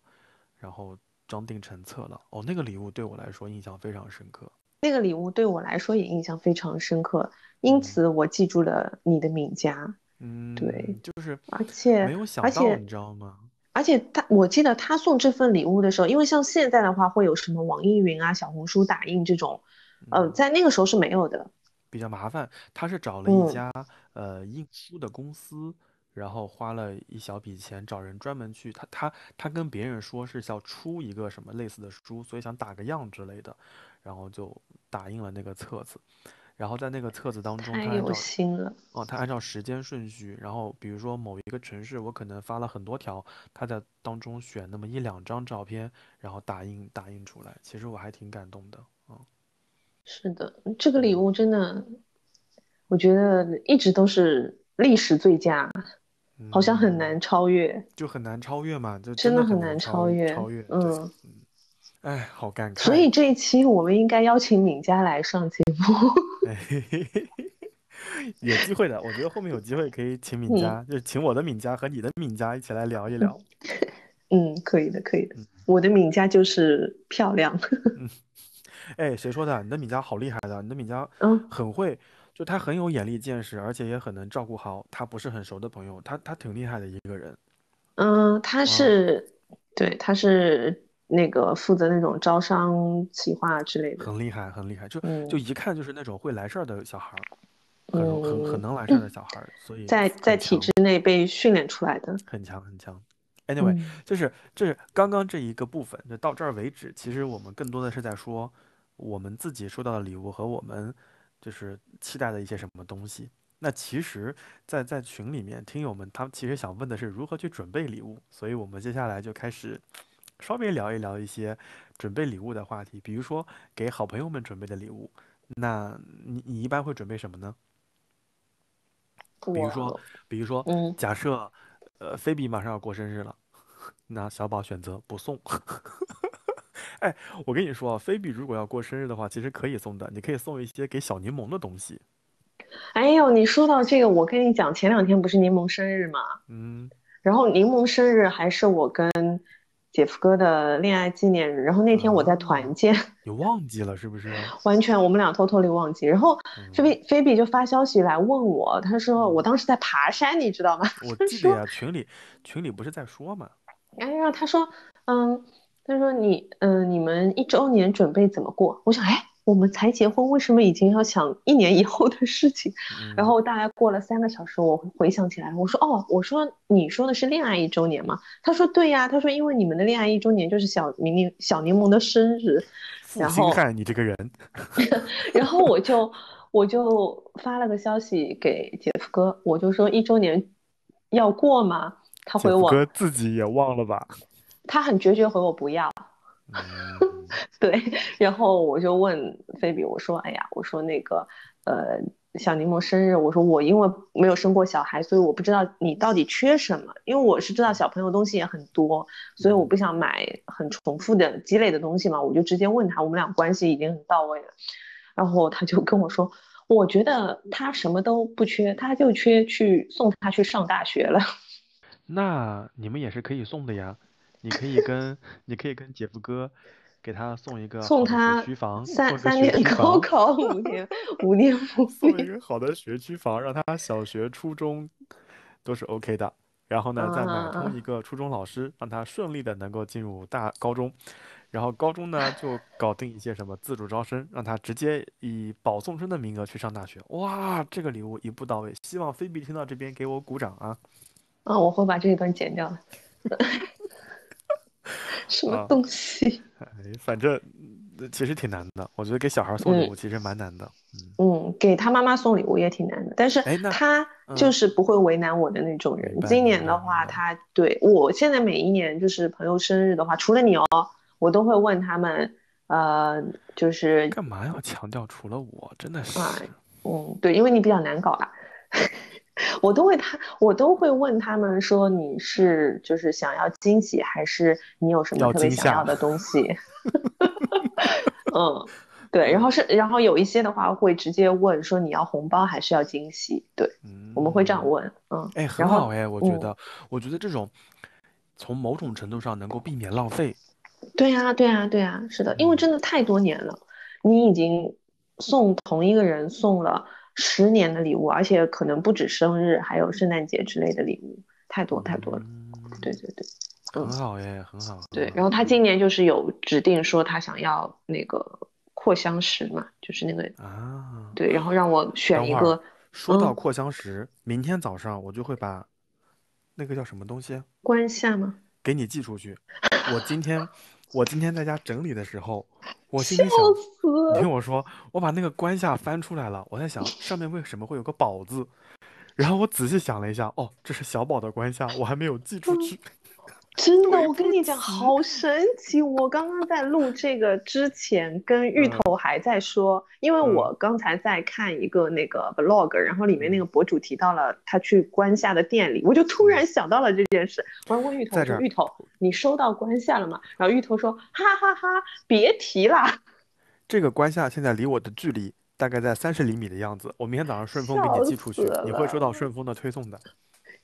然后装订成册了。哦，那个礼物对我来说印象非常深刻。那个礼物对我来说也印象非常深刻，因此我记住了你的名家，嗯，对，就是而且没有想到，你知道吗？而且他，我记得他送这份礼物的时候，因为像现在的话，会有什么网易云啊、小红书打印这种，呃，嗯在那个时候是没有的。比较麻烦，他是找了一嗯家呃印书的公司，然后花了一小笔钱找人专门去，他他他跟别人说是要出一个什么类似的书，所以想打个样之类的，然后就打印了那个册子，然后在那个册子当中，太有他按照心了。哦，他按照时间顺序，然后比如说某一个城市，我可能发了很多条，他在当中选那么一两张照片，然后打印打印出来，其实我还挺感动的，嗯。是的，这个礼物真的，我觉得一直都是历史最佳，好像很嗯，难超越，就很难超越嘛，就真真的很难超越超越。嗯，哎，好尴尬所以，这一期我们应该邀请敏佳来上节目。有机会的，我觉得后面有机会可以请敏嗯佳，就是请我的敏佳和你的敏佳一起来聊一聊，嗯，可以的，可以的。嗯我的敏佳就是漂亮。嗯，哎，谁说的？你的敏佳好厉害的，你的敏佳嗯很会，就她很有眼力见识，而且也很能照顾好她不是很熟的朋友，她她挺厉害的一个人。嗯，他啊，是，对，她是那个负责那种招商企划之类的。很厉害，很厉害，就就嗯一看就是那种会来事儿的小孩儿，很容很很嗯，能来事儿的小孩儿，所以 在在，体制内被训练出来的。很强，很强。Anyway，嗯就是这是刚刚这一个部分，就到这儿为止。其实我们更多的是在说我们自己收到的礼物和我们就是期待的一些什么东西。那其实在，在群里面，听友们他们其实想问的是如何去准备礼物，所以我们接下来就开始稍微聊一聊一些准备礼物的话题，比如说给好朋友们准备的礼物。那你你一般会准备什么呢？比如说，比如说，嗯，假设，呃，菲比马上要过生日了，那小宝选择不送。哎，我跟你说啊，菲比如果要过生日的话，其实可以送的，你可以送一些给小柠檬的东西。哎呦，你说到这个，我跟你讲，前两天不是柠檬生日吗，嗯，然后柠檬生日还是我跟姐夫哥的恋爱纪念日，然后那天我在团啊，建，你忘记了是不是？完全我们俩偷偷地忘记，然后菲嗯比菲比就发消息来问我，他说我嗯，当时在爬山，你知道吗？我记得呀，群里群里不是在说嘛？哎呀，他说，嗯，他说你，嗯，你们一周年准备怎么过？我想，哎，我们才结婚，为什么已经要想一年以后的事情？然嗯后大概过了三个小时，我回想起来，我说，哦，我说你说的是恋爱一周年吗？他说对呀，他说因为你们的恋爱一周年就是小柠小柠檬的生日，然后，心汉，你这个人，然后我就我就发了个消息给姐夫哥，我就说一周年要过吗？他回我，哥自己也忘了吧？他很决绝回我不要。嗯，对，然后我就问菲比，我说，哎呀，我说那个，呃，小柠檬生日，我说我因为没有生过小孩，所以我不知道你到底缺什么，因为我是知道小朋友东西也很多，所以我嗯。不想买很重复的积累的东西嘛，我就直接问他，我们俩关系已经很到位了，然后他就跟我说，我觉得他什么都不缺，他就缺去送他去上大学了。那你们也是可以送的呀，你可以跟你可以跟姐夫哥给他送一个送他学区房，送三三年高，考，五年五年不送一，个好的学区房，让他小学、初中都是 OK 的。然后呢，再买通啊，一个初中老师，让他顺利的能够进入大高中。然后高中呢，就搞定一些什么自主招生，让他直接以保送生的名额去上大学。哇，这个礼物一步到位，希望菲比听到这边给我鼓掌啊！啊，我会把这一段剪掉的。什么啊，东西？哎，反正呃其实挺难的，我觉得给小孩送礼嗯物其实蛮难的。嗯，嗯，给他妈妈送礼物也挺难的，但是他就嗯，是不会为难我的那种人。今年的话，白。他对我现在每一年就是朋友生日的话，除了你哦，我都会问他们，呃，就是干嘛要强调除了我？真的啊，是，嗯，对，因为你比较难搞啦。我都会他，我都会问他们说你是就是想要惊喜，还是你有什么特别想要。的东西？嗯，对，然后是，然后有一些的话会直接问说你要红包还是要惊喜？对，我们会这样嗯，问，嗯，哎，很好哎，我觉嗯，得，我觉得这种从某种程度上能够避免浪费。对呀，对呀，对呀，是的，因为嗯，真的太多年了，你已经送同一个人送了十年的礼物，而且可能不止生日，还有圣诞节之类的礼物，太多太多了。对嗯，对对，很嗯，好耶，很好，对。然后他今年就是有指定说他想要那个扩香石嘛，就是那个啊，对，然后让我选一个，说到嗯扩香石，明天早上我就会把那个叫什么东西？关下吗？给你寄出去。我今天我今天在家整理的时候，我心里想，你！听我说，我把那个关下翻出来了，我在想上面为什么会有个宝字，然后我仔细想了一下，哦，这是小宝的关下，我还没有寄出去。真的，我跟你讲，好神奇！我刚刚在录这个之前，跟芋嗯头还在说，因为嗯我刚才在看一个那个 vlog，然后里面那个博主提到了他去关下的店里，我就突然想到了这件事。我还问芋头说：“嗯在这芋头，你收到关下了吗？”然后芋头说：“哈哈哈，别提啦。这个关下现在离我的距离大概在三十厘米的样子，我明天早上顺丰给你寄出去，你会收到顺丰的推送的。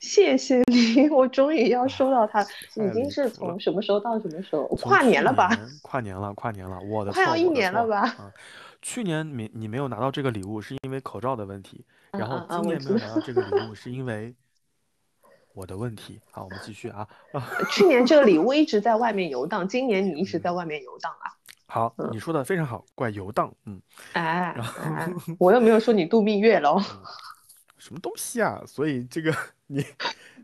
谢谢你，我终于要收到它，已经是从什么时候到什么时候？跨年了吧？跨年了，跨年了，我的，快要一年了吧啊，去年没你没有拿到这个礼物，是因为口罩的问题，嗯然后今年没有拿到这个礼物，是因为我的问题。好，我们继续啊啊，去年这个礼物一直在外面游荡，今年你一直在外面游荡啊？好，嗯你说的非常好，怪游荡，嗯，哎然后哎，我又没有说你度蜜月喽。什么东西啊？所以这个 你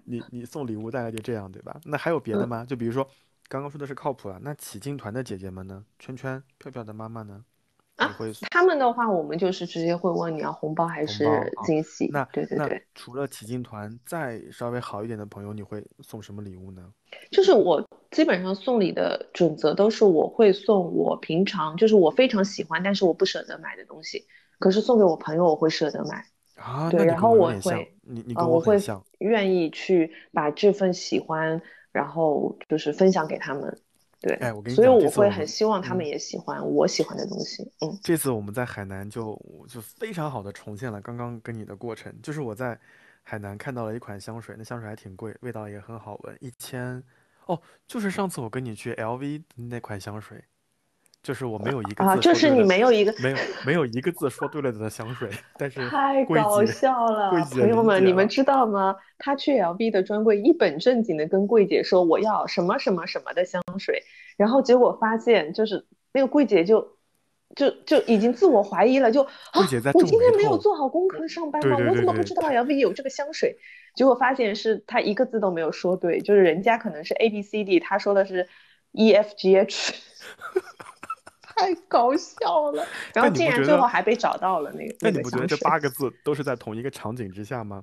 你你送礼物大概就这样对吧？那还有别的嗯吗？就比如说刚刚说的是靠谱啊，那起劲团的姐姐们呢？圈圈、票票的妈妈呢？啊会他们的话，我们就是直接会问你要红包还是惊喜。那那对对对，除了起劲团，再稍微好一点的朋友，你会送什么礼物呢？就是我基本上送礼的准则都是我会送我平常就是我非常喜欢，但是我不舍得买的东西，可是送给我朋友我会舍得买。啊，对然后我会，你你跟呃我会。愿意去把这份喜欢，然后就是分享给他们。对，哎我跟你所以我会很希望他们嗯也喜欢我喜欢的东西。嗯，这次我们在海南就就非常好的重现了刚刚跟你的过程，就是我在海南看到了一款香水，那香水还挺贵，味道也很好闻，一千哦，就是上次我跟你去 LV 那款香水，就是我没有一个啊，字就是你没有一个没有没有一个字说对了的香水，但是太搞笑了朋友们，你们知道吗？他去 LV 的专柜一本正经的跟柜姐说我要什么什么什么的香水，然后结果发现就是那个柜姐就就就已经自我怀疑了，就啊柜姐在，我今天没有做好功课上班吗？对对我怎么不知道 LV 有这个香水？结果发现是他一个字都没有说对，就是人家可能是 A B C D，他说的是 E F G H。太搞笑了，然后竟然最后还被找到了那个那但你不觉得。这八个字都是在同一个场景之下吗？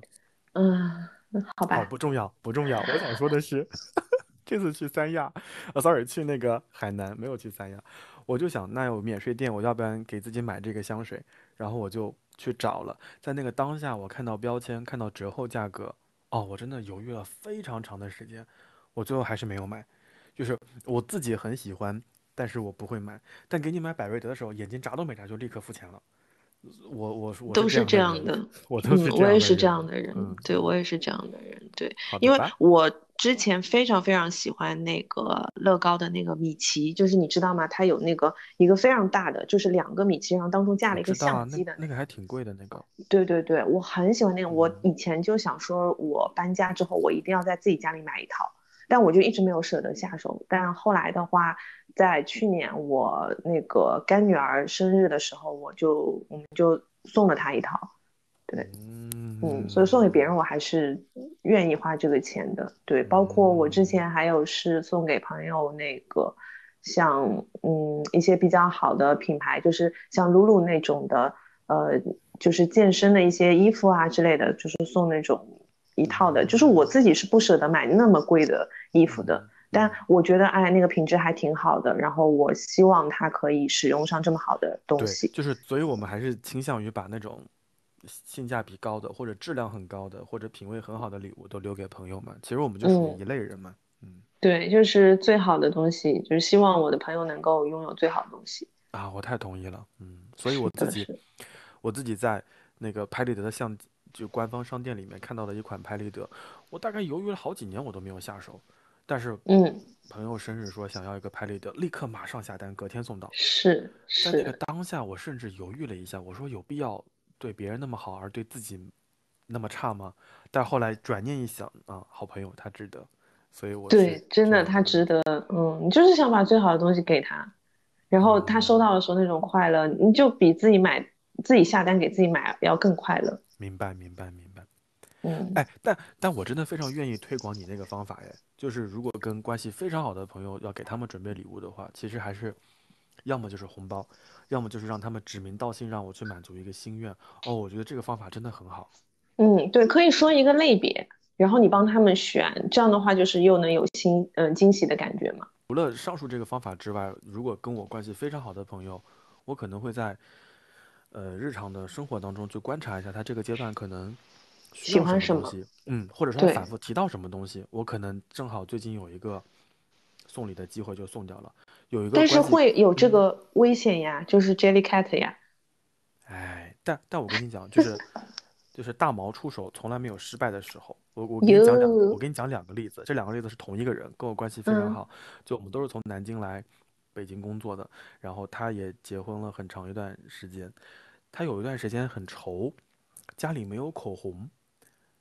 嗯，好哦，吧，不重要，不重要。我想说的是，这次去三亚，呃，sorry，去那个海南，没有去三亚，我就想，那有免税店，我要不然给自己买这个香水，然后我就去找了，在那个当下，我看到标签，看到折后价格，哦，我真的犹豫了非常长的时间，我最后还是没有买，就是我自己很喜欢，但是我不会买，但给你买百瑞德的时候，眼睛眨都没眨就立刻付钱了。我我我都是是这样的我都是嗯，这样我也是这样的人，嗯，对，我也是这样的人，对，因为我之前非常非常喜欢那个乐高的那个米奇，就是你知道吗？它有那个一个非常大的，就是两个米奇，然后当中架了一个相机的那那个还挺贵的那个。对对对，我很喜欢那个。我嗯以前就想说，我搬家之后我一定要在自己家里买一套，但我就一直没有舍得下手。但后来的话，在去年我那个干女儿生日的时候，我就我们就送了她一套。对，嗯嗯，所以送给别人我还是愿意花这个钱的。对，包括我之前还有是送给朋友那个，像嗯一些比较好的品牌，就是像露露那种的，呃，就是健身的一些衣服啊之类的，就是送那种一套的。就是我自己是不舍得买那么贵的衣服的，但我觉得哎那个品质还挺好的，然后我希望它可以使用上这么好的东对，西。就是，所以我们还是倾向于把那种性价比高的，或者质量很高的，或者品味很好的礼物都留给朋友们。其实我们就属嗯于一类人嘛。嗯对，就是最好的东西，就是希望我的朋友能够拥有最好的东西。啊，我太同意了。嗯，所以是我自己的，我自己在那个拍立得的相机就官方商店里面看到了一款拍立得，我大概犹豫了好几年，我都没有下手。但是嗯，朋友生日说想要一个拍立得，立刻马上下单，隔天送到。是在那个是，当下，我甚至犹豫了一下，我说有必要对别人那么好，而对自己那么差吗？但后来转念一想，啊，好朋友他值得，所以我对，真的他值得。嗯，你就是想把最好的东西给他，然后他收到的时候那种快乐，你就比自己买自己下单给自己买要更快乐。明白，明白，明白。嗯，哎，但但我真的非常愿意推广你那个方法，哎，就是如果跟关系非常好的朋友要给他们准备礼物的话，其实还是要么就是红包，要么就是让他们指名道姓让我去满足一个心愿。哦，我觉得这个方法真的很好。嗯，对，可以说一个类别，然后你帮他们选，这样的话就是又能有新嗯惊喜的感觉嘛。除了上述这个方法之外，如果跟我关系非常好的朋友，我可能会在呃日常的生活当中去观察一下他这个阶段可能需喜欢什么东西，嗯，或者说反复提到什么东西，我可能正好最近有一个送礼的机会就送掉了。有一个但是会有这嗯个危险呀，就是 Jellycat 呀。哎，但但我跟你讲，就是就是大毛出手从来没有失败的时候。我我跟你讲两个，我哟跟你讲两个例子，这两个例子是同一个人，跟我关系非常嗯好，就我们都是从南京来北京工作的，然后他也结婚了很长一段时间，他有一段时间很愁，家里没有口红。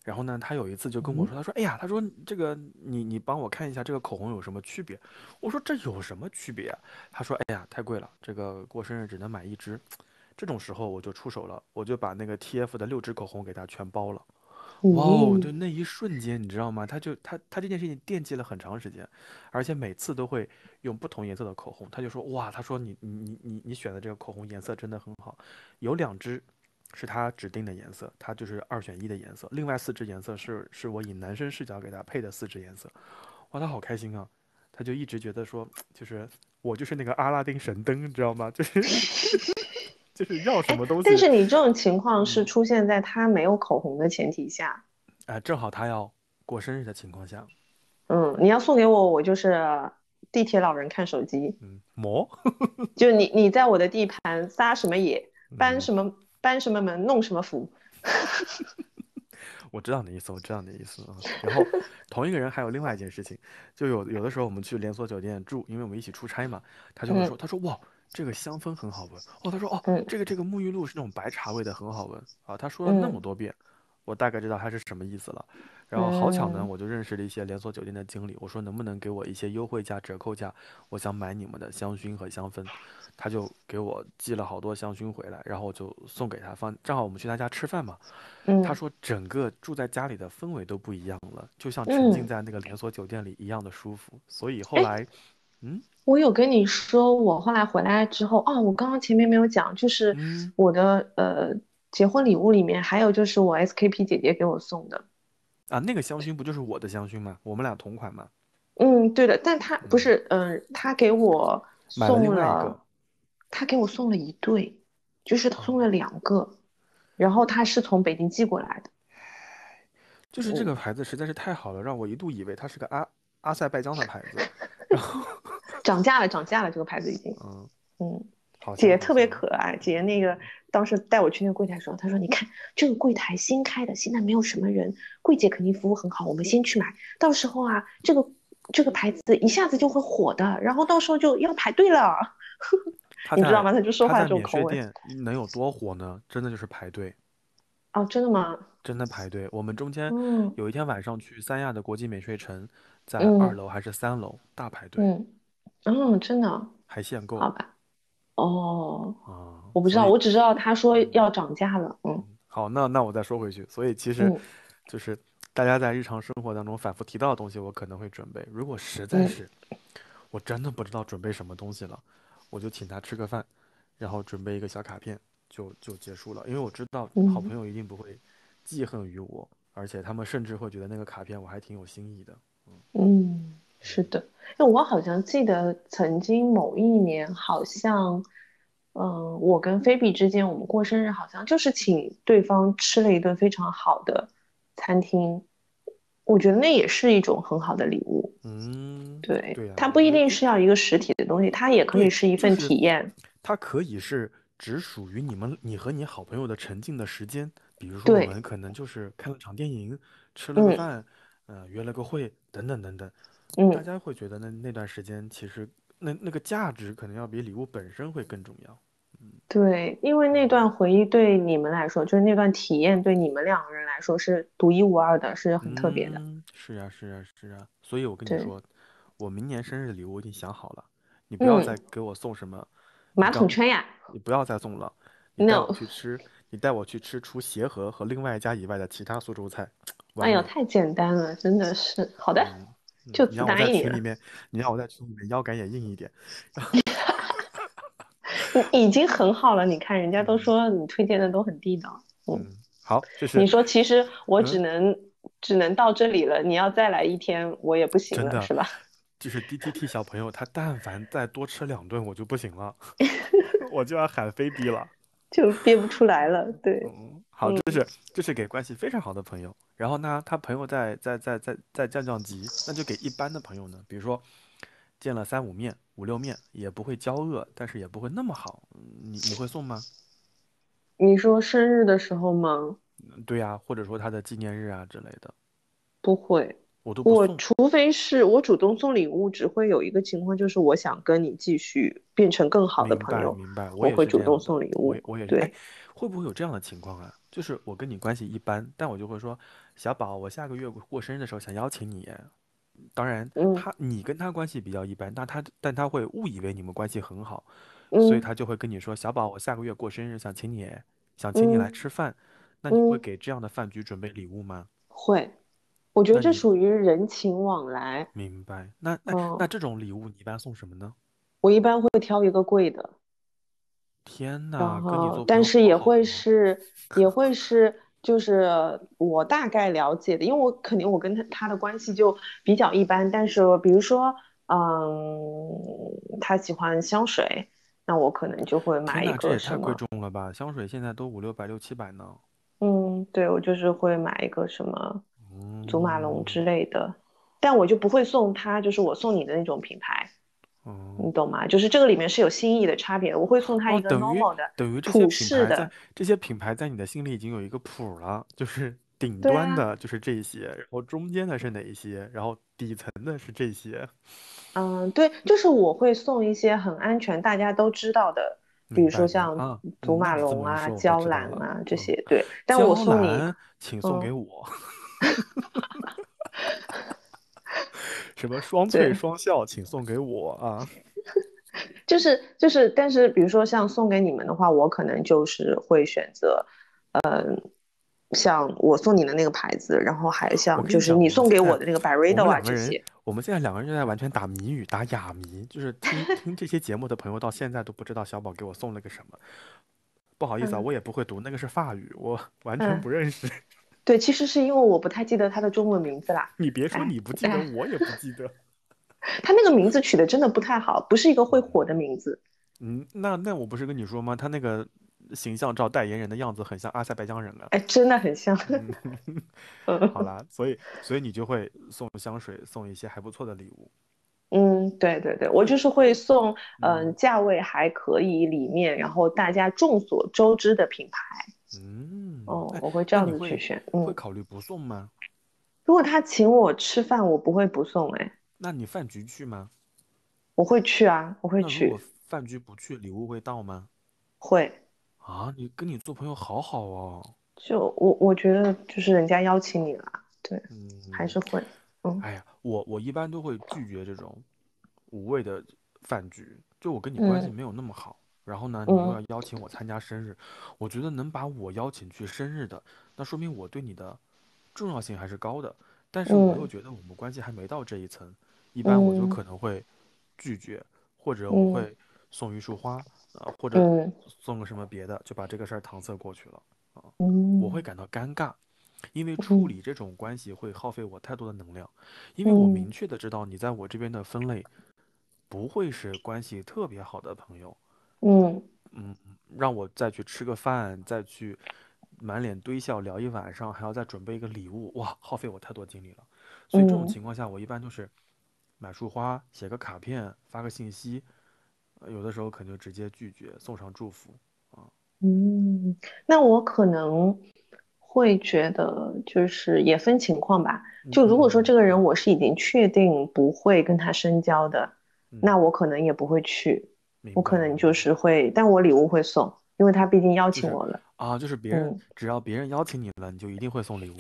然后呢，他有一次就跟我说，他说：“哎呀，他说这个你你帮我看一下这个口红有什么区别？”我说：“这有什么区别啊？”他说：“哎呀，太贵了，这个过生日只能买一支。”这种时候我就出手了，我就把那个 TF 的六支口红给他全包了。哇就那一瞬间，你知道吗？他就他他这件事情惦记了很长时间，而且每次都会用不同颜色的口红。他就说：“哇，他说你你你你你选的这个口红颜色真的很好，有两支是他指定的颜色，它就是二选一的颜色，另外四支颜色是是我以男生视角给他配的四支颜色。”哇，他好开心啊！他就一直觉得说，就是我就是那个阿拉丁神灯，你知道吗？就是 就是要什么东西，但是你这种情况是嗯出现在他没有口红的前提下。哎、正好他要过生日的情况下，嗯，你要送给我，我就是地铁老人看手机，嗯，魔，就你你在我的地盘撒什么野，搬嗯什么搬什么门，弄什么福。我知道你的意思，我知道你的意思啊。然后 同一个人还有另外一件事情，就有有的时候我们去连锁酒店住，因为我们一起出差嘛，他就会说，他说哇，这个香氛很好闻，哦，他说哦，嗯这个这个沐浴露是那种白茶味的，很好闻啊。他说了那嗯么多遍，我大概知道他是什么意思了。然后好巧呢，嗯我就认识了一些连锁酒店的经理，我说能不能给我一些优惠价、折扣价，我想买你们的香薰和香氛。他就给我寄了好多香薰回来，然后我就送给他，放正好我们去他家吃饭嘛。嗯，他说整个住在家里的氛围都不一样了，就像沉浸嗯在那个连锁酒店里一样的舒服。所以后哎来，嗯我有跟你说，我后来回来之后，哦，我刚刚前面没有讲，就是嗯我的呃结婚礼物里面还有就是我 SKP 姐姐给我送的。啊，那个香薰不就是我的香薰吗？我们俩同款吗。嗯，对的，但他不是，嗯，他给我送了他给我送了一对，就是他送哦了两个，然后他是从北京寄过来的。就是这嗯个牌子实在是太好了，让我一度以为它是个阿阿塞拜疆的牌子。然后，涨价了，涨价了，这个牌子已经。嗯，嗯，好姐姐特别可爱，姐姐那个当时带我去那个柜台的时候，她说：“你看这个柜台新开的，现在没有什么人，柜姐肯定服务很好，我们先去买，到时候啊，这个这个牌子一下子就会火的，然后到时候就要排队了。你知道吗？他就说话它在免这种口吻。税店能有多火呢？真的就是排队，哦，真的吗？真的排队。我们中间嗯有一天晚上去三亚的国际免税城，在嗯二楼还是三楼大排队，嗯嗯，真的，还限购好吧。哦，啊。我不知道，我只知道他说要涨价了。嗯好，那那我再说回去，所以其实嗯就是大家在日常生活当中反复提到的东西，我可能会准备。如果实在嗯是我真的不知道准备什么东西了，我就请他吃个饭，然后准备一个小卡片，就就结束了。因为我知道好嗯朋友一定不会记恨于我，而且他们甚至会觉得那个卡片我还挺有新意的。嗯，是的。哎，我好像记得曾经某一年，好像，嗯，我跟菲比之间，我们过生日好像就是请对方吃了一顿非常好的餐厅。我觉得那也是一种很好的礼物。嗯，对，对呀、它不一定是要一个实体的东西，它也可以是一份就是体验。它可以是只属于你们你和你好朋友的沉浸的时间，比如说我们可能就是看了场电影，吃了个嗯饭，呃，约了个会，等等等等，大嗯，家会觉得那那段时间其实那那个价值可能要比礼物本身会更重要。对，因为那段回忆对你们来说，就是那段体验对你们两个人来说是独一无二的，是很特别的。嗯，是呀是呀是呀，所以我跟你说，我明年生日的礼物我已经想好了，你不要嗯再给我送什么马桶圈呀，你不要再送了，你带我去吃，你带我去吃除协和和另外一家以外的其他苏州菜，完哎呦，太简单了，真的是。好的，嗯嗯，就此你让我在。群里面，你让我在群里面腰杆也硬一点。你已经很好了，你看人家都嗯说你推荐的都很地道。嗯，嗯，好，就是你说其实我只嗯能只能到这里了，你要再来一天我也不行了，是吧？就是 DTT 小朋友，他但凡再多吃两顿，我就不行了，我就要喊飞逼了。就憋不出来了。对，嗯，好，这是这是给关系非常好的朋友。然后呢，他朋友在在在在在降降级，那就给一般的朋友呢，比如说见了三五面、五六面，也不会交恶，但是也不会那么好。嗯你你会送吗？你说生日的时候吗？嗯对呀、或者说他的纪念日啊之类的，不会，我都不。我除非是我主动送礼物，只会有一个情况，就是我想跟你继续变成更好的朋友，白明白，我会主动送礼物我也。对哎，会不会有这样的情况啊？就是我跟你关系一般，但我就会说，小宝，我下个月过生日的时候想邀请你。当然，嗯他你跟他关系比较一般，但他但他会误以为你们关系很好，所以嗯他就会跟你说，小宝，我下个月过生日想请你，想请你来嗯吃饭。那你会嗯，给这样的饭局准备礼物吗？会，我觉得这属于人情往来。明白？那那嗯，那这种礼物你一般送什么呢？我一般会挑一个贵的。然天呐，跟你做后，但是也会哦。是，也会是，就是我大概了解的，因为我肯定我跟他他的关系就比较一般，但是比如说，嗯，他喜欢香水，那我可能就会买一天呐，这也太贵个什么，重了吧！香水现在都五六百、六七百呢。嗯，对，我就是会买一个什么祖马龙嗯之类的，但我就不会送他，就是我送你的那种品牌，你嗯，懂吗？就是这个里面是有心意的差别的，我会送他哦，一个 normal 的、等于这些品普世牌在的，这些品牌在你的心里已经有一个谱了，就是顶。端的就是这些，然后中间的是哪一些，然后底层的是这些。嗯，对，就是我会送一些很安全，大家都知道的，比如说像啊，祖马龙啊、娇。兰啊这嗯，些。对，但我送你，兰，请送给嗯，我。什么双萃，双效，请送给我啊！就是就是，但是比如说像送给你们的话，我可能就是会选择，嗯，像我送你的那个牌子，然后还像就是你送给我的那个我 Byredo 啊们两个人，这些。我们现在两个人就在完全打谜语，打哑谜，就是听听这些节目的朋友到现在都不知道小宝给我送了个什么。不好意思啊，嗯我也不会读，那个是法语，我完全嗯，不认识。对，其实是因为我不太记得他的中文名字啦。你别说哎你不记得，哎，我也不记得。他那个名字取的真的不太好，不是一个会嗯火的名字。嗯，那那我不是跟你说吗？他那个形象照代言人的样子很像阿塞拜疆人了。哎，真的很像。嗯，好嗯啦，所以所以你就会送香水，送一些还不错的礼物。嗯，对对对，我就是会送，嗯，嗯价位还可以，里面然后大家众所周知的品牌。嗯，我会这样子去选。会嗯，考虑不送吗？如果他请我吃饭，我不会不送，哎，那你饭局去吗？我会去啊，我会去，饭局不去，礼物会到吗？会。啊，你跟你做朋友好好哦。就我我觉得就是人家邀请你了，对，还嗯，是会。嗯哎呀，我我一般都会拒绝这种无谓的饭局，就我跟你关系嗯没有那么好，然后呢，你又嗯。要邀请我参加生日，我觉得能把我邀请去生日的，那说明我对你的重要性还是高的，但是我又嗯。觉得我们关系还没到这一层，一般我就嗯。可能会拒绝，或者我嗯。会送一束花，啊，或者嗯。送个什么别的，就把这个事儿搪塞过去了。啊，我会嗯。感到尴尬，因为处嗯。理这种关系会耗费我太多的能量，因为我明嗯。确的知道你在我这边的分类不会是关系特别好的朋友，嗯嗯，让我再去吃个饭，再去满脸堆笑聊一晚上，还要再准备一个礼物，哇，耗费我太多精力了。所以这种嗯情况下，我一般就是买束花，写个卡片，发个信息，呃有的时候可能就直接拒绝，送上祝福。嗯，那我可能会觉得就是也分情况吧。就如果说这个人我是已经确定不会跟他深交的，那嗯我可能也不会去，明我可能就是会，但我礼物会送，因为他毕竟邀请我了。啊，就是别人嗯只要别人邀请你了，你就一定会送礼物。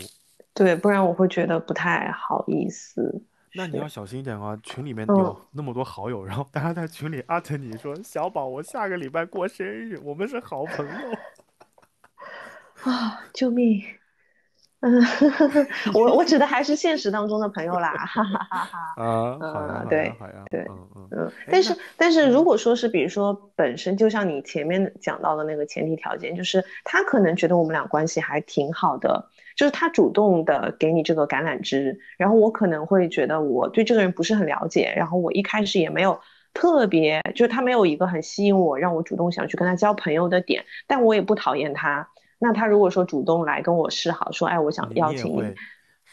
对，不然我会觉得不太好意思。那你要小心一点啊！群里面嗯有那么多好友，然后大家在群里艾特你说：“小宝，我下个礼拜过生日，我们是好朋友。”啊，救命！嗯，我我指的还是现实当中的朋友啦，哈哈哈哈。啊，对对，嗯嗯，但是但是如果说是比如说本身就像你前面讲到的那个前提条件，就是他可能觉得我们俩关系还挺好的，就是他主动的给你这个橄榄枝，然后我可能会觉得我对这个人不是很了解，然后我一开始也没有特别，就是他没有一个很吸引我，让我主动想去跟他交朋友的点，但我也不讨厌他。那他如果说主动来跟我示好，说，哎，我想邀请你，你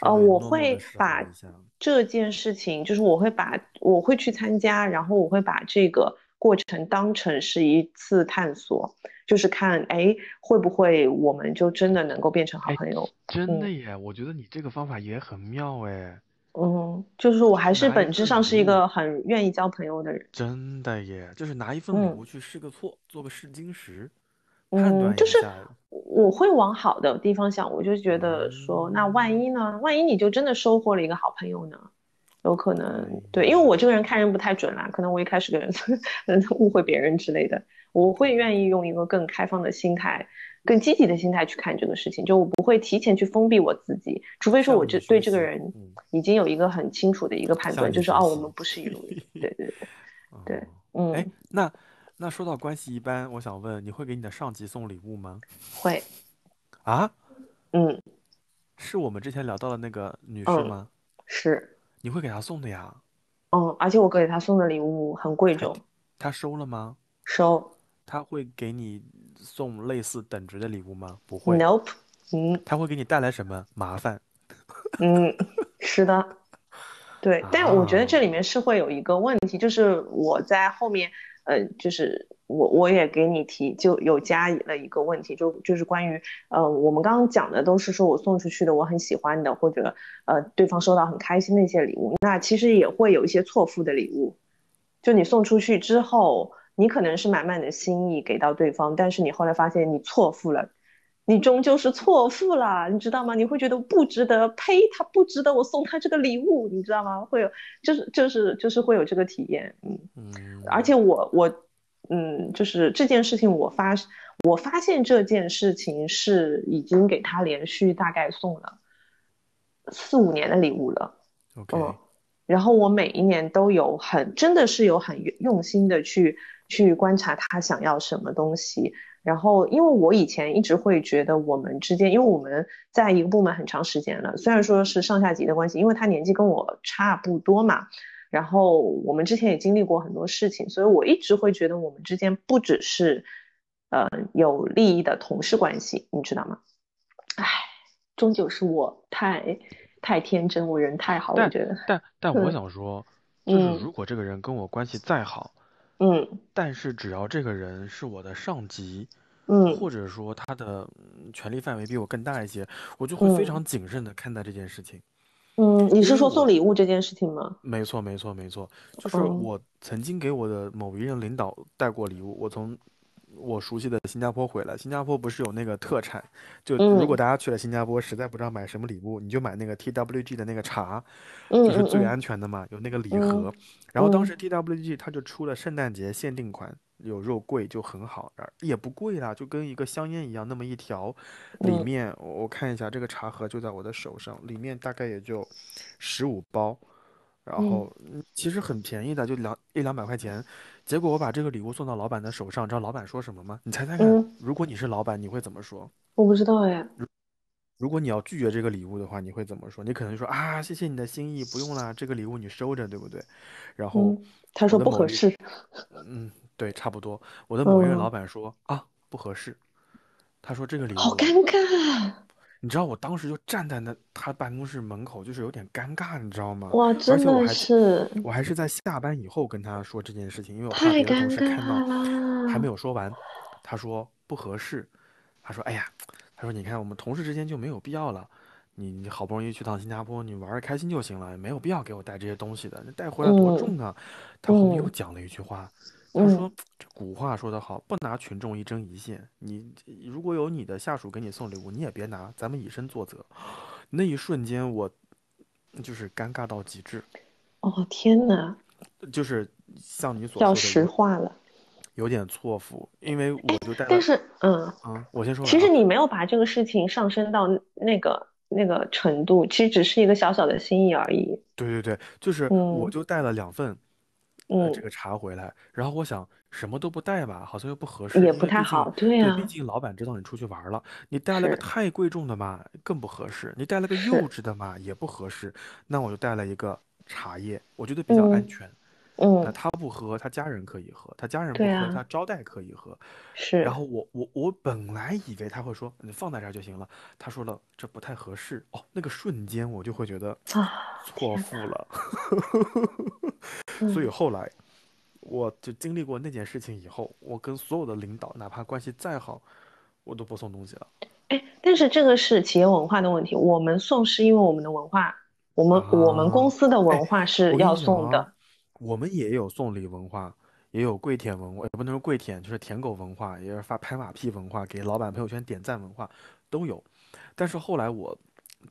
呃，我会把，这件事情，就是我会把我会去参加，然后我会把这个过程当成是一次探索，就是看，哎，会不会我们就真的能够变成好哎，朋友？嗯真的耶，我觉得你这个方法也很妙哎，嗯，就是我还是本质上，是一个很愿意交朋友的人。真的耶，就是拿一份礼嗯物去试个错，做个试金石，判嗯，断就是，我会往好的地方想，我就觉得说，那万一嗯，呢？万一你就真的收获了一个好朋友呢？有可哎能，对，因为我这个人看人不太准啦，可能我一开始给人嗯 误会别人之类的，我会愿意用一个更开放的心态、更积极的心态去看这个事情，就我不会提前去封闭我自己，除非说我这对这个人嗯，已经有一个很清楚的一个判断，就是哦，我们，不是一路人，对对对对，嗯，哎，嗯，那那说到关系一般，我想问，你会给你的上级送礼物吗？会，啊，嗯是我们之前聊到的那个女士嗯，吗？是。你会给她送的呀？嗯，而且我给她送的礼物很贵重，她收了吗？收她会给你送类似等值的礼物吗？不会。，nope，嗯她会给你带来什么麻烦 嗯，是的，对，但我觉得啊？这里面是会有一个问题，就是我在后面，呃，就是我我也给你提，就有加了一个问题，就就是关于，呃，我们刚刚讲的都是说我送出去的我很喜欢的，或者呃对方收到很开心的一些礼物，那其实也会有一些错付的礼物，就你送出去之后，你可能是满满的心意给到对方，但是你后来发现你错付了。你终究是错付了，你知道吗？你会觉得不值得，呸，他不值得我送他这个礼物，你知道吗？会有，就是就是就是会有这个体验，嗯，而嗯且我我嗯，就是这件事情我发我发现这件事情是已经给他连续大概送了四五年的礼物了，，OK，嗯，然后我每一年都有很真的是有很用心的去去观察他想要什么东西。然后，因为我以前一直会觉得我们之间，因为我们在一个部门很长时间了，虽然说是上下级的关系，因为他年纪跟我差不多嘛，然后我们之前也经历过很多事情，所以我一直会觉得我们之间不只是呃有利益的同事关系，你知道吗？唉，终究是我太太天真，我人太好，我觉得，但但我嗯想说，就是嗯如果这个人跟我关系再好，嗯但是只要这个人是我的上级，嗯。或者说他的嗯权力范围比我更大一些，我就会非嗯。常谨慎的看待这件事情。嗯，你是说送礼物这件事情吗？没错，没错，没错，就是嗯我曾经给我的某一任领导带过礼物，我从我熟悉的新加坡回来，新加坡不是有那个特产，就如果嗯大家去了新加坡，实在不知道买什么礼物，你就买那个 TWG 的那个茶，嗯就是最嗯安全的嘛，有那个礼嗯盒。然后当嗯时 TWG 它就出了圣诞节限定款，有肉桂就很好，也不贵啦，就跟一个香烟一样那么一条，里嗯面我我看一下这个茶盒就在我的手上，里面大概也就十五包。然嗯后嗯其实很便宜的，就两一两百块钱。结果我把这个礼物送到老板的手上，知道老板说什么吗？你猜猜看，嗯，如果你是老板，你会怎么说？我不知道哎。如果你要拒绝这个礼物的话，你会怎么说？你可能说啊，谢谢你的心意，不用啦，这个礼物你收着，对不对？然后嗯，他说不合适。嗯，对，差不多。我的某一任老嗯，板说啊，不合适。他说这个礼物，好尴尬。你知道我当时就站在那他办公室门口，就是有点尴尬，你知道吗？哇，而真的且我还是我还是在下班以后跟他说这件事情，因为我怕别的同事看到还没。有说完，他说不合适，他说哎呀，他说你看我们同事之间就没有必要了，你你好不容易去趟新加坡，你玩的开心就行了，没有必要给我带这些东西的，那带回来多嗯重啊。他后面又嗯讲了一句话，他嗯说这古话说得好，不拿群众一针一线，你如果有你的下属给你送礼物，你也别拿，咱们以身作则。那一瞬间我就是尴尬到极致。哦天呐，就是像你所要说的有实话了。有点错付，因为我就带，但是嗯，啊，我先说其实啊你没有把这个事情上升到那个那个程度，其实只是一个小小的心意而已。对对对，就是我嗯就带了两份，呃，这嗯，个茶回来，然后我想什么都不带吧，好像又不合适，也不太好，对对，毕，竟老板知道你出去玩了，你带了个太贵重的嘛，更不合适，你带了个幼，稚的嘛，也不合适，那我就带了一个茶叶，我觉得比较安嗯嗯，他不喝，他家人可以喝；他家人不喝，他，招待可以喝。是然后我我我本来以为他会说你放在这儿就行了，他说了这不太合适。哦，那个瞬间我就会觉得啊，错付了。所以嗯后来我就经历过那件事情以后，我跟所有的领导，哪怕关系再好，我都不送东西了。哎，但是这个是企业文化的问题，我们送是因为我们的文化，我们我们公啊，司的哎，文化是要送的，我们也有送礼文化，也有跪舔文化，也不能说跪舔，就是舔狗文化，也是发拍马屁文化，给老板朋友圈点赞文化都有。但是后来我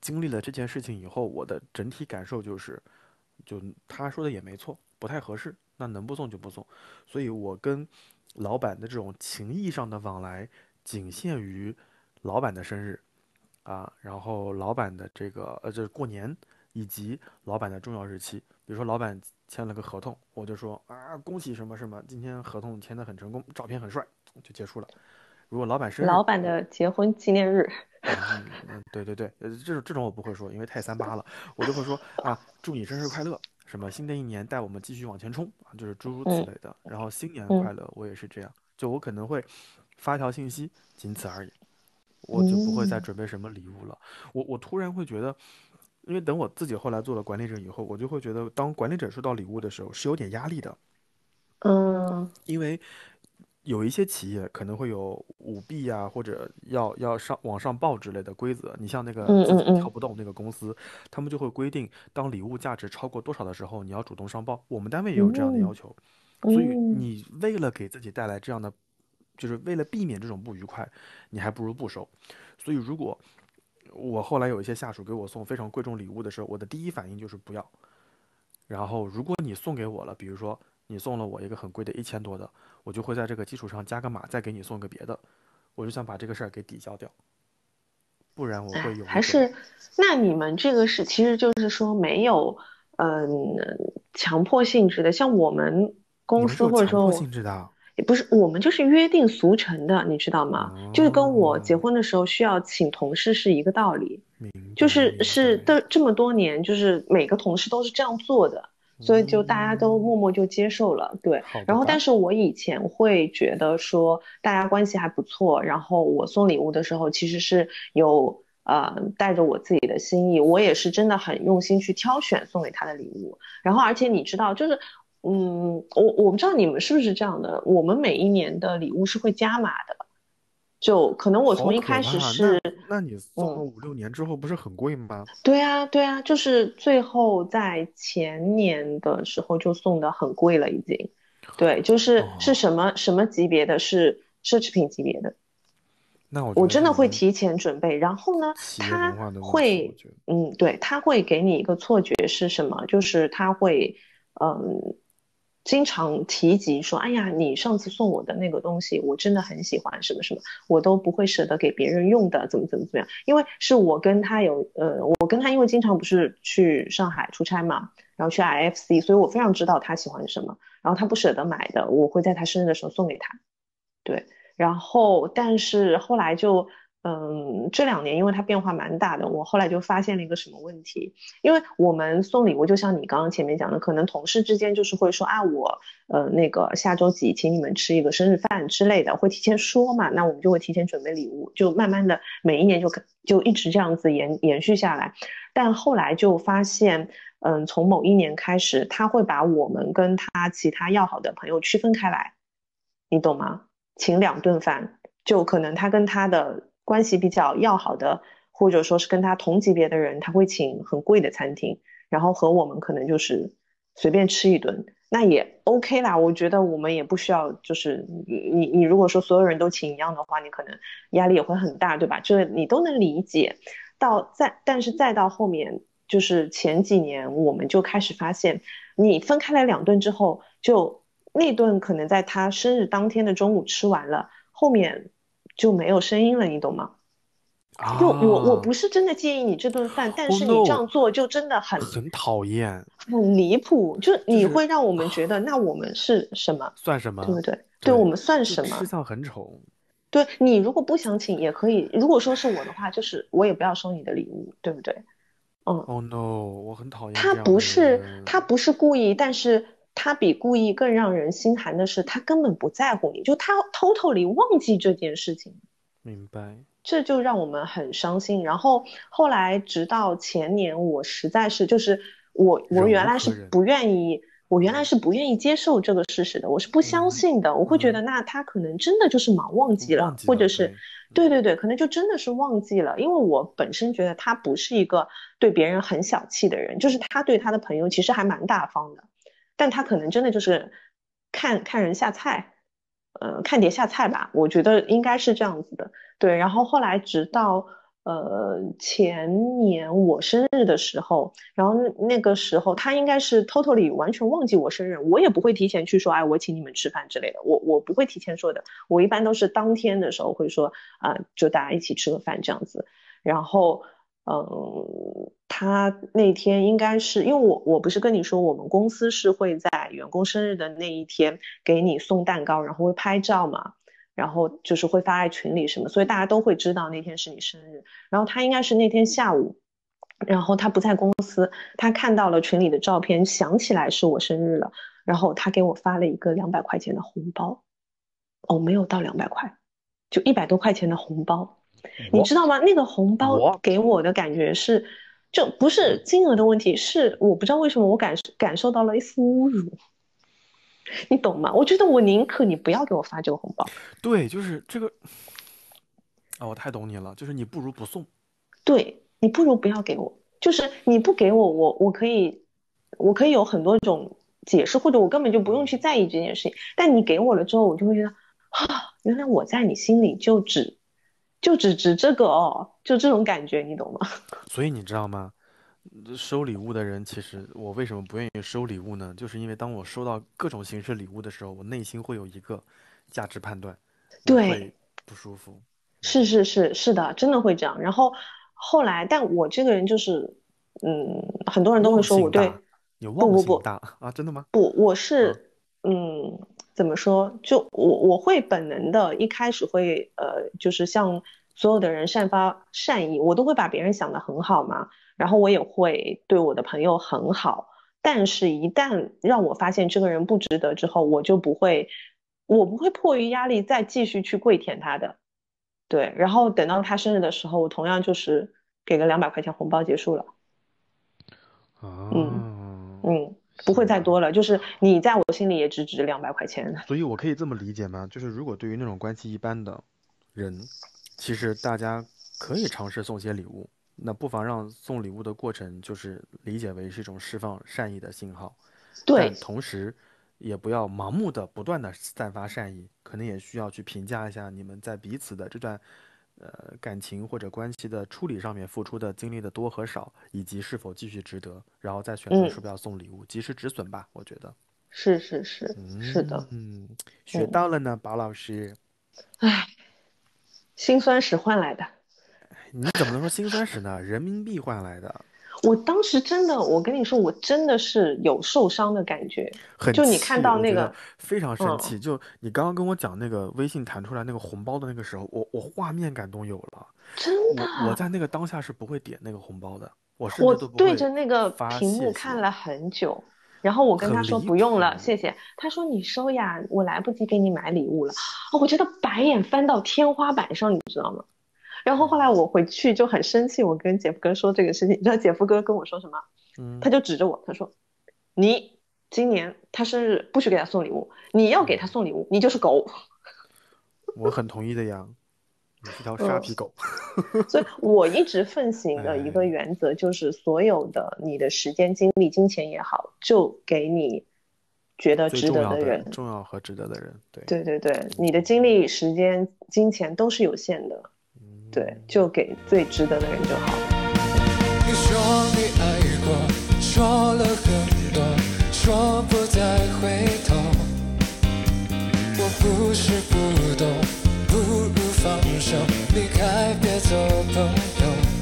经历了这件事情以后，我的整体感受就是，就他说的也没错，不太合适，那能不送就不送。所以我跟老板的这种情谊上的往来，仅限于老板的生日。啊，然后老板的这个呃，就是过年以及老板的重要日期，比如说老板签了个合同，我就说啊，恭喜什么什么，今天合同签的很成功，照片很帅，就结束了。如果老板是，老板的结婚纪念日，嗯嗯，对对对，呃，这种这种我不会说，因为太三八了，我就会说啊，祝你生日快乐，什么新的一年带我们继续往前冲啊，就是诸如此嗯类的。然后新年快嗯乐，我也是这样，就我可能会发一条信息，仅此而已。我就不会再嗯准备什么礼物了。我我突然会觉得，因为等我自己后来做了管理者以后，我就会觉得，当管理者收到礼物的时候是有点压力的，嗯因为有一些企业可能会有舞弊啊，或者要要上往上报之类的规则。你像那个嗯自己跳不动那个公司，他们就会规定，当礼物价值超过多少的时候，你要主动上报。我们单位也有这样的要嗯求，所以嗯，你为了给自己带来这样的，就是为了避免这种不愉快，你还不如不收。所以如果我后来有一些下属给我送非常贵重礼物的时候，我的第一反应就是不要。然后如果你送给我了，比如说你送了我一个很贵的一千多的，我就会在这个基础上加个码，再给你送个别的，我就想把这个事儿给抵消掉，不然我会哎，有，还是，那你们这个是，其实就是说没有，嗯，强迫性质的，像我们公司或者说强迫说性质的啊也不是，我们就是约定俗成的，你知道吗？就是跟我结哦，婚的时候需要请同事是一个道理，就是是白，的，这么多年，就是每个同事都是这样做的，所以就大家都嗯，默默就接受了，对。然后，但，是我以前会觉得说大家关系还不错，然后我送礼物的时候其实是有呃带着我自己的心意，我也是真的很用心去挑选送给他的礼物。然后，而且你知道，就是嗯，我我不知道你们是不是这样的，我们每一年的礼物是会加码的，就可能我从一开始，是那那你送了嗯。五六年之后不是很贵吗？对啊，对啊，就是最后在前年的时候就送的很贵了，已经。对，就是是哦，什么什么级别的，是奢侈品级别的，那我我真的会提前准备。然后呢，他会，嗯，对，他会给你一个错觉是什么？就是他会，嗯，经常提及说，哎呀，你上次送我的那个东西，我真的很喜欢，什么什么，我都不会舍得给别人用的，怎么怎么怎么样？因为是我跟他有，呃，我跟他因为经常不是去上海出差嘛，然后去 IFC，所以我非常知道他喜欢什么，然后他不舍得买的，我会在他生日的时候送给他。对，然后但是后来就，嗯，这两年因为它变化蛮大的，我后来就发现了一个什么问题，因为我们送礼物，就像你刚刚前面讲的，可能同事之间就是会说啊，我呃那个下周几请你们吃一个生日饭之类的，会提前说嘛，那我们就会提前准备礼物，就慢慢的每一年就就一直这样子延延续下来，但后来就发现。嗯，从某一年开始，他会把我们跟他其他要好的朋友区分开来，你懂吗？请两顿饭，就可能他跟他的关系比较要好的，或者说是跟他同级别的人，他会请很贵的餐厅，然后和我们可能就是随便吃一顿，那也 OK 啦。我觉得我们也不需要，就是你你如果说所有人都请一样的话，你可能压力也会很大，对吧？这你都能理解。到再，但是再到后面，就是前几年，我们就开始发现，你分开来两顿之后，就那顿可能在他生日当天的中午吃完了，后面就没有声音了，你懂吗？啊，就我我不是真的介意你这顿饭，但 Oh 是你这样做就真的很很讨厌，很离谱，就你会让我们觉得那我们是什么，算什么？对不对？对对我们算什么吃？相很丑。对你如果不想请也可以，如果说是我的话，就是我也不要收你的礼物，对不对？嗯，Oh no，我很讨厌他不是他不是故意，但是他比故意更让人心寒的是，他根本不在乎你，就他 totally 忘记这件事情。明白。这就让我们很伤心。然后后来直到前年，我实在是就是我我原来是不愿意，我原来是不愿意接受这个事实的，我是不相嗯信的。我会觉嗯得那他可能真的就是忙忘记了或者是对对对对，可能就真的是忘记了。因为我本身觉得他不是一个对别人很小气的人，就是他对他的朋友其实还蛮大方的，但他可能真的就是看看人下菜。呃，看碟下菜吧，我觉得应该是这样子的。对，然后后来直到呃前年我生日的时候，然后那个时候他应该是 totally 完全忘记我生日，我也不会提前去说，哎，我请你们吃饭之类的，我我不会提前说的，我一般都是当天的时候会说，啊、就大家一起吃个饭这样子。然后，嗯，他那天应该是因为我我不是跟你说，我们公司是会在员工生日的那一天给你送蛋糕，然后会拍照嘛。然后就是会发在群里什么，所以大家都会知道那天是你生日。然后他应该是那天下午，然后他不在公司，他看到了群里的照片，想起来是我生日了，然后他给我发了一个两百块钱的红包，哦，没有到两百块，就一百多块钱的红包，你知道吗？那个红包给我的感觉是，就不是金额的问题，是我不知道为什么我感感受到了一丝侮辱。你懂吗？我觉得我宁可你不要给我发这个红包，对，就是这个。啊，我太懂你了，就是你不如不送。对你不如不要给我，就是你不给我，我我可以，我可以有很多种解释，或者我根本就不用去在意这件事情。但你给我了之后，我就会觉得啊，原来我在你心里就只就只值这个哦，就这种感觉，你懂吗？所以你知道吗？收礼物的人，其实我为什么不愿意收礼物呢？就是因为当我收到各种形式礼物的时候，我内心会有一个价值判断，对会不舒服。是是是是的，真的会这样。然后后来，但我这个人就是，嗯，很多人都会说我对不不不大啊？真的吗？不，我是，嗯，怎么说？就我我会本能的，一开始会呃，就是向所有的人散发善意，我都会把别人想得很好嘛，然后我也会对我的朋友很好，但是一旦让我发现这个人不值得之后，我就不会，我不会迫于压力再继续去跪舔他的，对，然后等到他生日的时候，我同样就是给个两百块钱红包结束了。啊，嗯，不会再多了，就是你在我心里也只值两百块钱。所以我可以这么理解吗？就是如果对于那种关系一般的人，其实大家可以尝试送些礼物，那不妨让送礼物的过程就是理解为是一种释放善意的信号，对但同时也不要盲目的不断的散发善意，可能也需要去评价一下你们在彼此的这段呃感情或者关系的处理上面付出的精力的多和少，以及是否继续值得，然后再选择嗯是不是要送礼物，及时止损吧，我觉得。是是是是的，嗯，学嗯到了呢，宝老师。唉，辛酸史换来的。你怎么能说辛酸史呢？人民币换来的，我当时真的，我跟你说，我真的是有受伤的感觉。很就你看到那个非常生嗯气。就你刚刚跟我讲那个微信弹出来那个红包的那个时候，我我画面感都有了。真的，我我在那个当下是不会点那个红包的，我是我对着那个屏幕看了很久，然后我跟他说不用了，谢谢。他说你收呀，我来不及给你买礼物了。哦，我觉得白眼翻到天花板上，你知道吗？然后后来我回去就很生气，我跟姐夫哥说这个事情，你知道姐夫哥跟我说什么？嗯他就指着我，他说：“你今年他生日不许给他送礼物，你要给他送礼物，你就是狗。我很同意的呀。你是条沙嗯皮狗。所以我一直奉行的一个哎原则就是，所有的你的时间、精力、金钱也好，就给你觉得值得的人。重要和值得的人，对，对对对，你的精力、时间、金钱都是有限的，嗯对就给最值得的人就好。了你说你爱过说了很多说不再回头我不是不懂不如放手离开别做朋友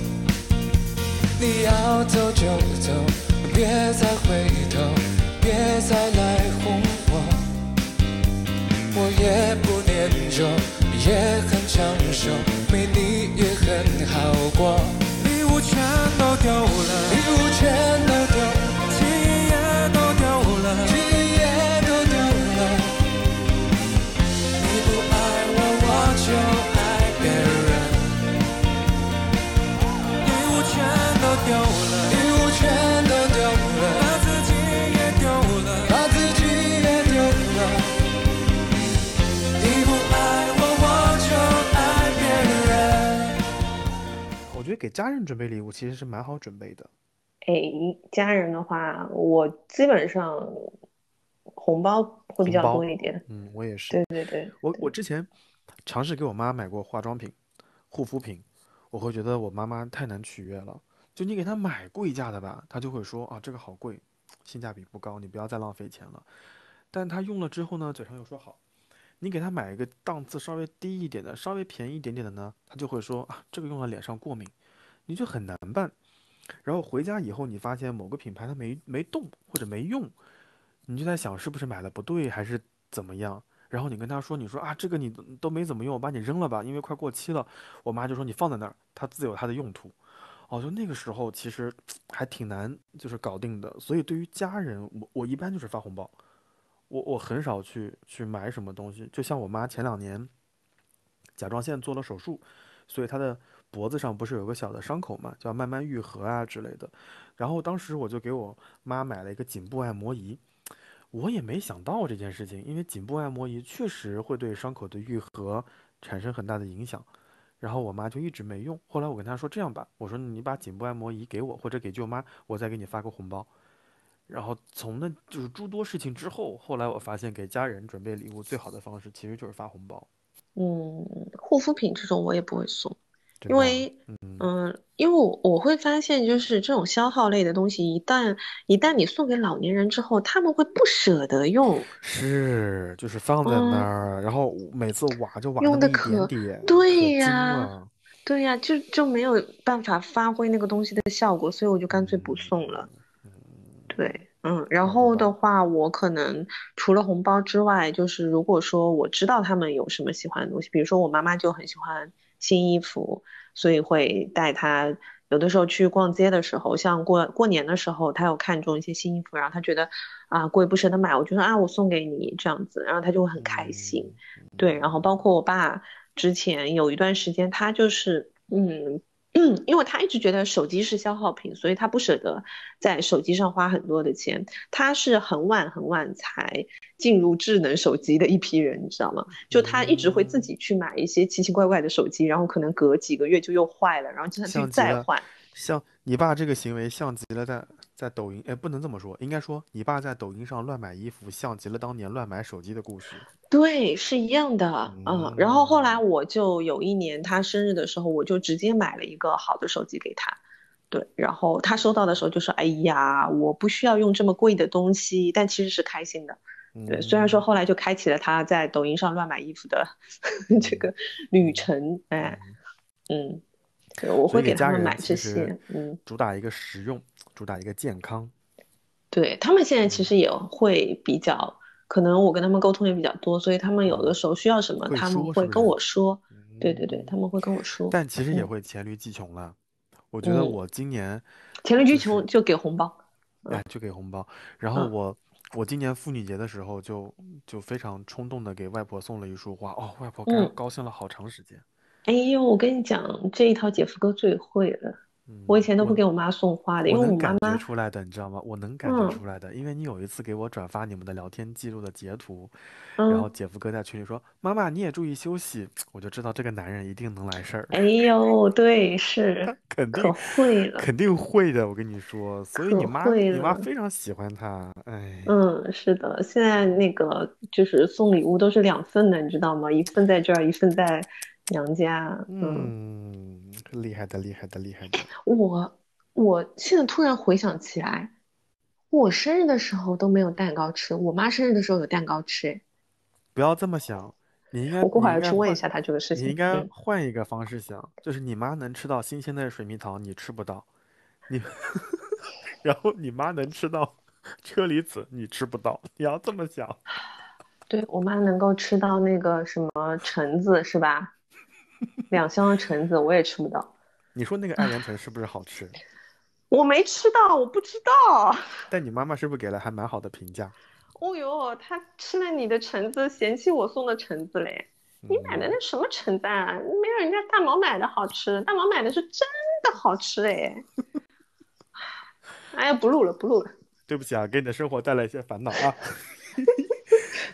你要走就走别再回头。给家人准备礼物其实是蛮好准备的。哎，家人的话，我基本上红包会比较多一点。嗯，我也是。对对对，我我之前尝试给我妈买过化妆品、护肤品，我会觉得我妈妈太难取悦了。就你给她买贵价的吧，她就会说啊这个好贵，性价比不高，你不要再浪费钱了。但她用了之后呢，嘴上又说好。你给她买一个档次稍微低一点的、稍微便宜一点点的呢，她就会说啊这个用了脸上过敏，你就很难办。然后回家以后，你发现某个品牌它没没动或者没用，你就在想是不是买的不对还是怎么样。然后你跟他说，你说啊，这个你都没怎么用，我把你扔了吧，因为快过期了。我妈就说你放在那儿，它自有它的用途。哦，就那个时候其实 还挺难，就是搞定的。所以对于家人，我我一般就是发红包，我我很少去去买什么东西。就像我妈前两年甲状腺做了手术，所以她的脖子上不是有个小的伤口嘛，就要慢慢愈合啊之类的。然后当时我就给我妈买了一个颈部按摩仪，我也没想到这件事情，因为颈部按摩仪确实会对伤口的愈合产生很大的影响。然后我妈就一直没用。后来我跟她说这样吧，我说你把颈部按摩仪给我，或者给舅妈，我再给你发个红包。然后从那就是诸多事情之后，后来我发现给家人准备礼物最好的方式其实就是发红包，嗯，护肤品这种我也不会送，因为嗯嗯，因为我我会发现，就是这种消耗类的东西，一旦一旦你送给老年人之后，他们会不舍得用，是，就是放在那嗯，儿，然后每次挖就挖那用一点可点，对呀，了。对呀，就就没有办法发挥那个东西的效果，所以我就干脆不送了。嗯，对，嗯，然。后的话，我可能除了红包之外，就是如果说我知道他们有什么喜欢的东西，比如说我妈妈就很喜欢新衣服，所以会带他。有的时候去逛街的时候，像过过年的时候，他有看中一些新衣服，然后他觉得啊贵不舍得买，我就说啊我送给你这样子，然后他就会很开心。嗯对，然后包括我爸之前有一段时间，他就是嗯嗯，因为他一直觉得手机是消耗品，所以他不舍得在手机上花很多的钱。他是很晚很晚才进入智能手机的一批人，你知道吗？就他一直会自嗯，己去买一些奇奇怪怪的手机，然后可能隔几个月就又坏了，然后就他去像极了，再换。像你爸这个行为像极了在在抖音，哎，不能这么说，应该说你爸在抖音上乱买衣服，像极了当年乱买手机的故事。对，是一样的，嗯，然后后来嗯，我就有一年他生日的时候，我就直接买了一个好的手机给他，对，然后他收到的时候就说：“哎呀，我不需要用这么贵的东西。”但其实是开心的，对，虽然说嗯后来就开启了他在抖音上乱买衣服的 这嗯个旅程，哎，嗯，嗯，对，我会给他们买这些，嗯，主打一个实用，主打一个健康。对，他们现在其嗯，实也会比较，可能我跟他们沟通也比较多，所以他们有的嗯，时候需要什么，他们会跟？我说，对对对，他嗯，们会跟我说，但其实也嗯会黔驴技穷了。我觉得嗯，我今年黔驴技，穷就给红包，哎，嗯就给红包。然后嗯我我今年妇女节的时候就就非常冲动的给外婆送了一束花。哦，外婆高嗯，高兴了好长时间。哎呦，我跟你讲，这一套姐夫哥最会了，我以前都不给我妈送花的，因为我妈能感觉妈，出来的，你知道吗？我能感觉嗯出来的，因为你有一次给我转发你们的聊天记录的截图，然后嗯，姐夫哥在群里说：“妈妈你也注意休息。”我就知道这个男人一定能来事儿，哎呦，对，是，可肯定会了，肯定会的。我跟你说，所以你妈会你妈。非常喜欢他，哎，嗯，是的，现在那个就是送礼物都是两份的，你知道吗？一份在这儿，一份在娘家。嗯，嗯，厉害的厉害的厉害的。我我现在突然回想起来，我生日的时候都没有蛋糕吃，我妈生日的时候有蛋糕吃。哎，不要这么想，你应该我过会儿要去问一下她这个事情。你应该嗯，换一个方式想，就是你妈能吃到新鲜的水蜜桃，你吃不到，你，然后你妈能吃到车厘子，你吃不到，你要这么想。对我妈能够吃到那个什么橙子是吧？两箱的橙子我也吃不到。你说那个爱莲橙是不是好吃？我没吃到，我不知道。但你妈妈是不是给了还蛮好的评价？哦哟，她吃了你的橙子，嫌弃我送的橙子嘞。你买的那什么橙子啊？没有人家大毛买的好吃，大毛买的是真的好吃哎。哎呀，不录了，不录了。对不起啊，给你的生活带来一些烦恼啊。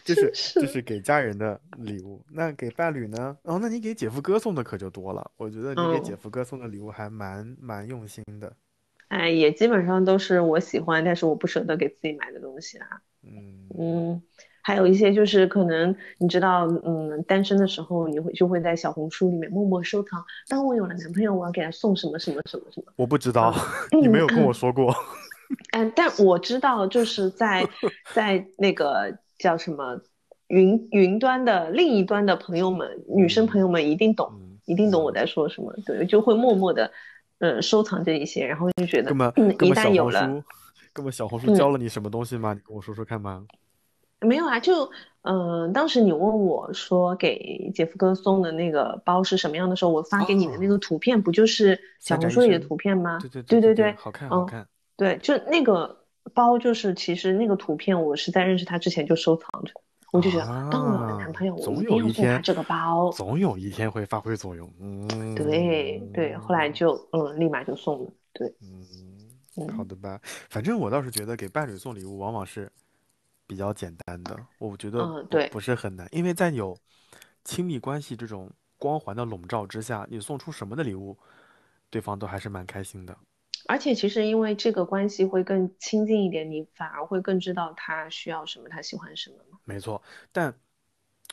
这是就是给家人的礼物，那给伴侣呢？哦，那你给姐夫哥送的可就多了。我觉得你给姐夫哥送的礼物还蛮蛮用心的。哎，也基本上都是我喜欢，但是我不舍得给自己买的东西啊。嗯嗯，还有一些就是可能你知道，嗯，单身的时候你会就会在小红书里面默默收藏。当我有了男朋友，我要给他送什么什么什么什么。我不知道，你没有跟我说过。嗯，但我知道，就是在在那个叫什么云云端的另一端的朋友们，女生朋友们一定懂，一定懂我在说什么。对，就会默默的，呃，收藏这一些，然后就觉得，嗯，一旦有了，哥们，小红书教了你什么东西吗？你跟我说说看吧。没有啊，就嗯，当时你问我说给姐夫哥送的那个包是什么样的时候，我发给你的那个图片不就是小红书里的图片吗？对对对对对，好看好看。对，就那个包，就是其实那个图片，我是在认识他之前就收藏着，我就觉得当我的男朋友，我一定要送他这个包，总有一天会发挥作用。嗯，对对，后来就嗯，立马就送了。对，嗯，好的吧，反正我倒是觉得给伴侣送礼物往往是比较简单的，我觉得对不是很难，因为在有亲密关系这种光环的笼罩之下，你送出什么的礼物，对方都还是蛮开心的。而且其实因为这个关系会更亲近一点，你反而会更知道他需要什么，他喜欢什么没错，但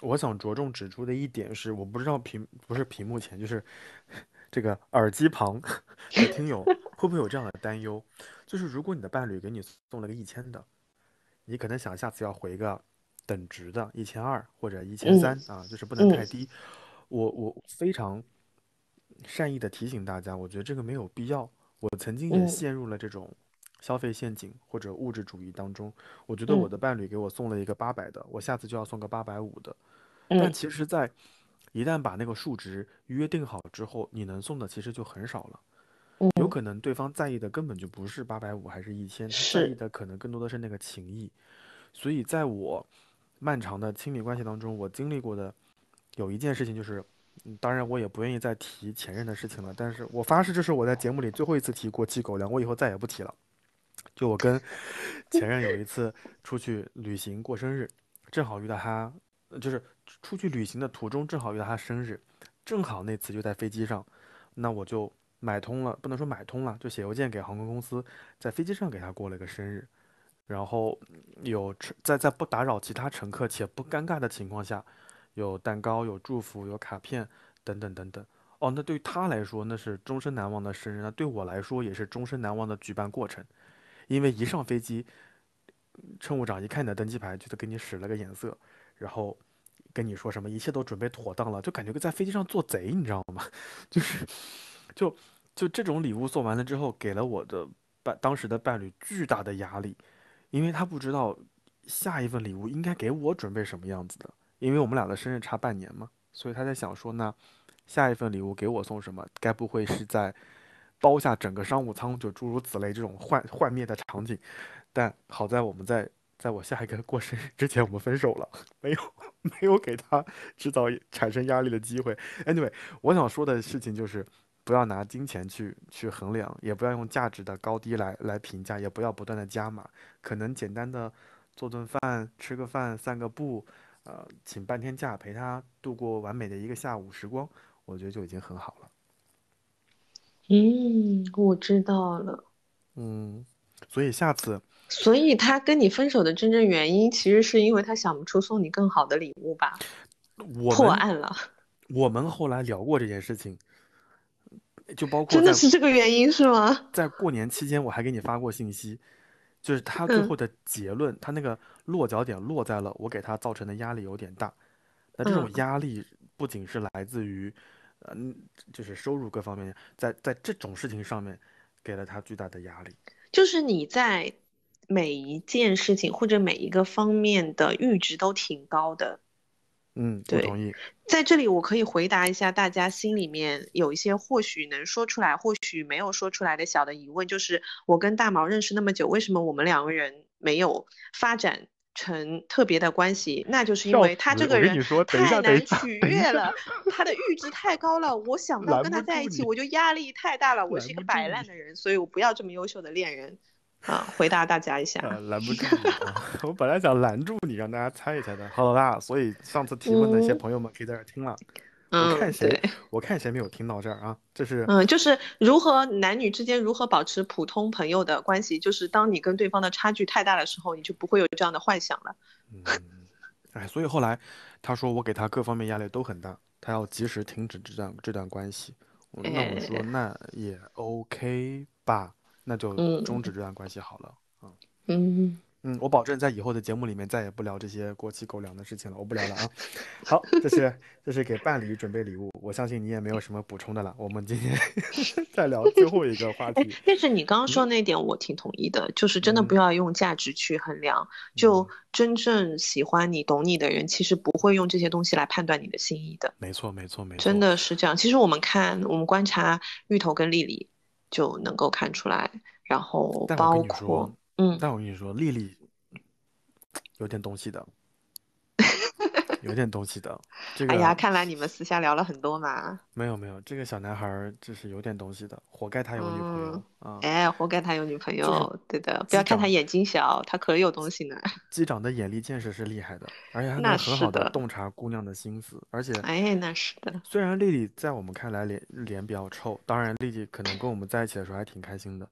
我想着重指出的一点是，我不知道屏不是屏幕前，就是 这个耳机旁 的听友会不会有这样的担忧？就是如果你的伴侣给你送了个一千的，你可能想下次要回个等值的一千二或者一千三啊，就是不能太低。我我非常善意的提醒大家，我觉得这个没有必要。我曾经也陷入了这种消费陷阱或者物质主义当中。我觉得我的伴侣给我送了一个八百的，我下次就要送个八百五的。但其实，在一旦把那个数值约定好之后，你能送的其实就很少了。有可能对方在意的根本就不是八百五还是一千，他在意的可能更多的是那个情谊。所以，在我漫长的亲密关系当中，我经历过的有一件事情就是。当然，我也不愿意再提前任的事情了。但是我发誓，这是我在节目里最后一次提过期狗粮，我以后再也不提了。就我跟前任有一次出去旅行过生日，正好遇到他，就是出去旅行的途中正好遇到他生日，正好那次就在飞机上，那我就买通了，不能说买通了，就写邮件给航空公司，在飞机上给他过了个生日，然后有在在不打扰其他乘客且不尴尬的情况下。有蛋糕，有祝福，有卡片，等等等等。哦，那对于他来说，那是终身难忘的生日。那对我来说，也是终身难忘的举办过程。因为一上飞机，乘务长一看你的登机牌，就得给你使了个眼色，然后跟你说什么一切都准备妥当了，就感觉在飞机上做贼，你知道吗？就是，就就这种礼物送完了之后，给了我的伴当时的伴侣巨大的压力，因为他不知道下一份礼物应该给我准备什么样子的。因为我们俩的生日差半年嘛，所以他在想说，那下一份礼物给我送什么？该不会是在包下整个商务舱，就诸如此类这种幻幻灭的场景？但好在我们在在我下一个过生日之前，我们分手了，没有 没有给他制造产生压力的机会。Anyway，我想说的事情就是，不要拿金钱去去衡量，也不要用价值的高低来来评价，也不要不断的加码。可能简单的做顿饭、吃个饭、散个步。呃，请半天假陪他度过完美的一个下午时光，我觉得就已经很好了。嗯，我知道了。嗯，所以下次，所以他跟你分手的真正原因，其实是因为他想不出送你更好的礼物吧？我破案了。我们后来聊过这件事情，就包括真的是这个原因是吗？在过年期间，我还给你发过信息。就是他最后的结论，他那个落脚点落在了我给他造成的压力有点大。那这种压力不仅是来自于，嗯，就是收入各方面，在在这种事情上面，给了他巨大的压力。就是你在每一件事情或者每一个方面的阈值都挺高的。嗯，我对同意。在这里，我可以回答一下大家心里面有一些或许能说出来，或许没有说出来的小的疑问，就是我跟大毛认识那么久，为什么我们两个人没有发展成特别的关系？那就是因为他这个人太难取悦了，他的阈值太高了，我想到跟他在一起，我就压力太大了，我是一个摆烂的人，所以我不要这么优秀的恋人。啊，回答大家一下。呃，拦不住你啊！我本来想拦住你，让大家猜一猜的。好了啦，所以上次提问的一些嗯朋友们可以在这儿听了。我嗯，看谁对，我看谁没有听到这儿啊？这是嗯，就是如何男女之间如何保持普通朋友的关系，就是当你跟对方的差距太大的时候，你就不会有这样的幻想了。嗯，哎，所以后来他说我给他各方面压力都很大，他要及时停止这段这段关系。那我说哎那也 OK 吧，那就嗯终止这段关系好了。啊。嗯，嗯，我保证在以后的节目里面再也不聊这些过期狗粮的事情了，我不聊了啊。好，这是这是给伴侣准备礼物，我相信你也没有什么补充的了。我们今天 再聊最后一个话哎题。，但是你刚刚说那点我挺同意的，就是真的不嗯要用价值去衡量，就真正喜欢你、懂你的人，其实不会用这些东西来判断你的心意的，没错，没错，没错。真的是这样。其实我们看，我们观察芋头跟丽丽就能够看出来，然后包括，嗯，但我跟你说，丽丽有点东西的，有点东西的。这个哎呀，看来你们私下聊了很多嘛。没有没有，这个小男孩儿就是有点东西的，活该他有女朋友啊。哎，活该他有女朋友，对的，不要看他眼睛小，他可有东西呢。机长的眼力见识是厉害的，而且还能很好的洞察姑娘的心思，而且哎，那是的，虽然丽丽在我们看来脸脸比较臭，当然丽丽可能跟我们在一起的时候还挺开心的，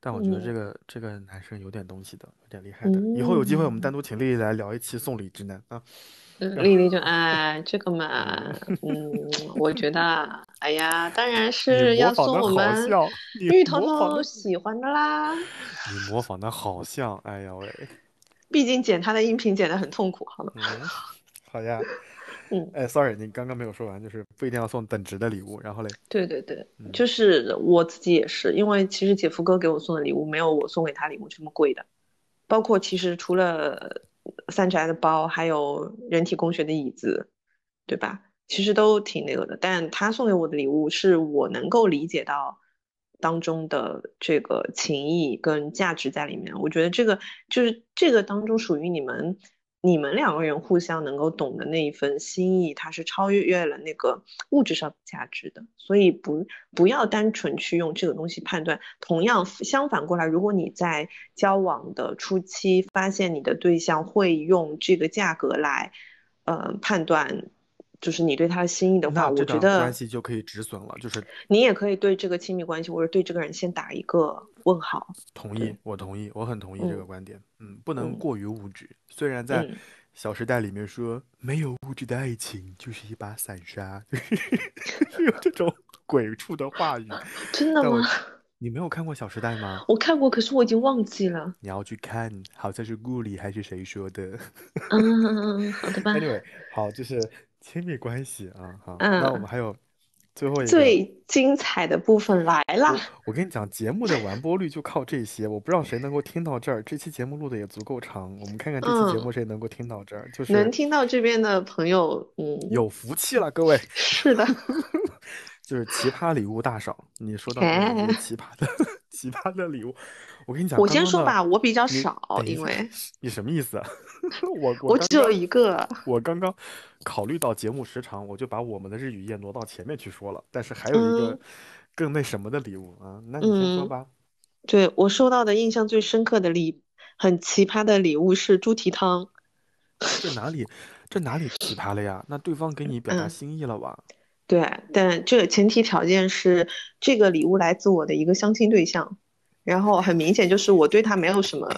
但我觉得这嗯个、这个男生有点东西的，有点厉害的。以后有机会我们单独请丽丽来聊一期送礼直男啊。嗯，丽丽就哎，这个嘛，嗯，我觉得，哎呀，当然是要送我们芋头头喜欢的啦。你模仿的好像，哎呀喂，毕竟剪他的音频剪得很痛苦，好吗？嗯，好呀。嗯哎，sorry，你刚刚没有说完，就是不一定要送等值的礼物，然后嘞，对对对，嗯就是我自己也是，因为其实姐夫哥给我送的礼物没有我送给他礼物这么贵的，包括其实除了三宅的包，还有人体工学的椅子，对吧？其实都挺那个的，但他送给我的礼物是我能够理解到当中的这个情谊跟价值在里面。我觉得这个就是这个当中属于你们你们两个人互相能够懂的那一份心意，它是超越了那个物质上的价值的。所以不不要单纯去用这个东西判断。同样相反过来，如果你在交往的初期发现你的对象会用这个价格来呃判断。就是你对他的心意的话，我觉得关系就可以止损了，就是你也可以对这个亲密关系或者对这个人先打一个问号。同意，我同意，我很同意这个嗯观点。嗯，不能嗯过于物质。虽然在《嗯小时代》里面说没有物质的爱情就是一把散沙，就 是 有这种鬼畜的话语。真的吗？你没有看过《小时代》吗？我看过，可是我已经忘记了。你要去看，好像是顾里还是谁说的。嗯，好的 吧。Anyway，好，就是亲密关系啊，好，那我嗯们还有最后一个。最精彩的部分来啦！我跟你讲，节目的完播率就靠这些，我不知道谁能够听到这儿。这期节目录的也足够长，我们看看这期节嗯目谁能够听到这儿，就是能听到这边的朋友，嗯，有福气了，各位。是的，就是奇葩礼物大赏，你说到的奇葩的 奇葩的礼物，我跟你讲，我先说吧，我比较少，因为你什么意思啊？我我我只有一个。我刚刚考虑到节目时长，我就把我们的日语夜挪到前面去说了。但是还有一个嗯更那什么的礼物啊，那你先说嗯吧。对，我收到的印象最深刻的礼，很奇葩的礼物是猪蹄汤。这哪里这哪里奇葩了呀？那对方给你表达嗯心意了吧？对，但这个前提条件是这个礼物来自我的一个相亲对象，然后很明显就是我对他没有什么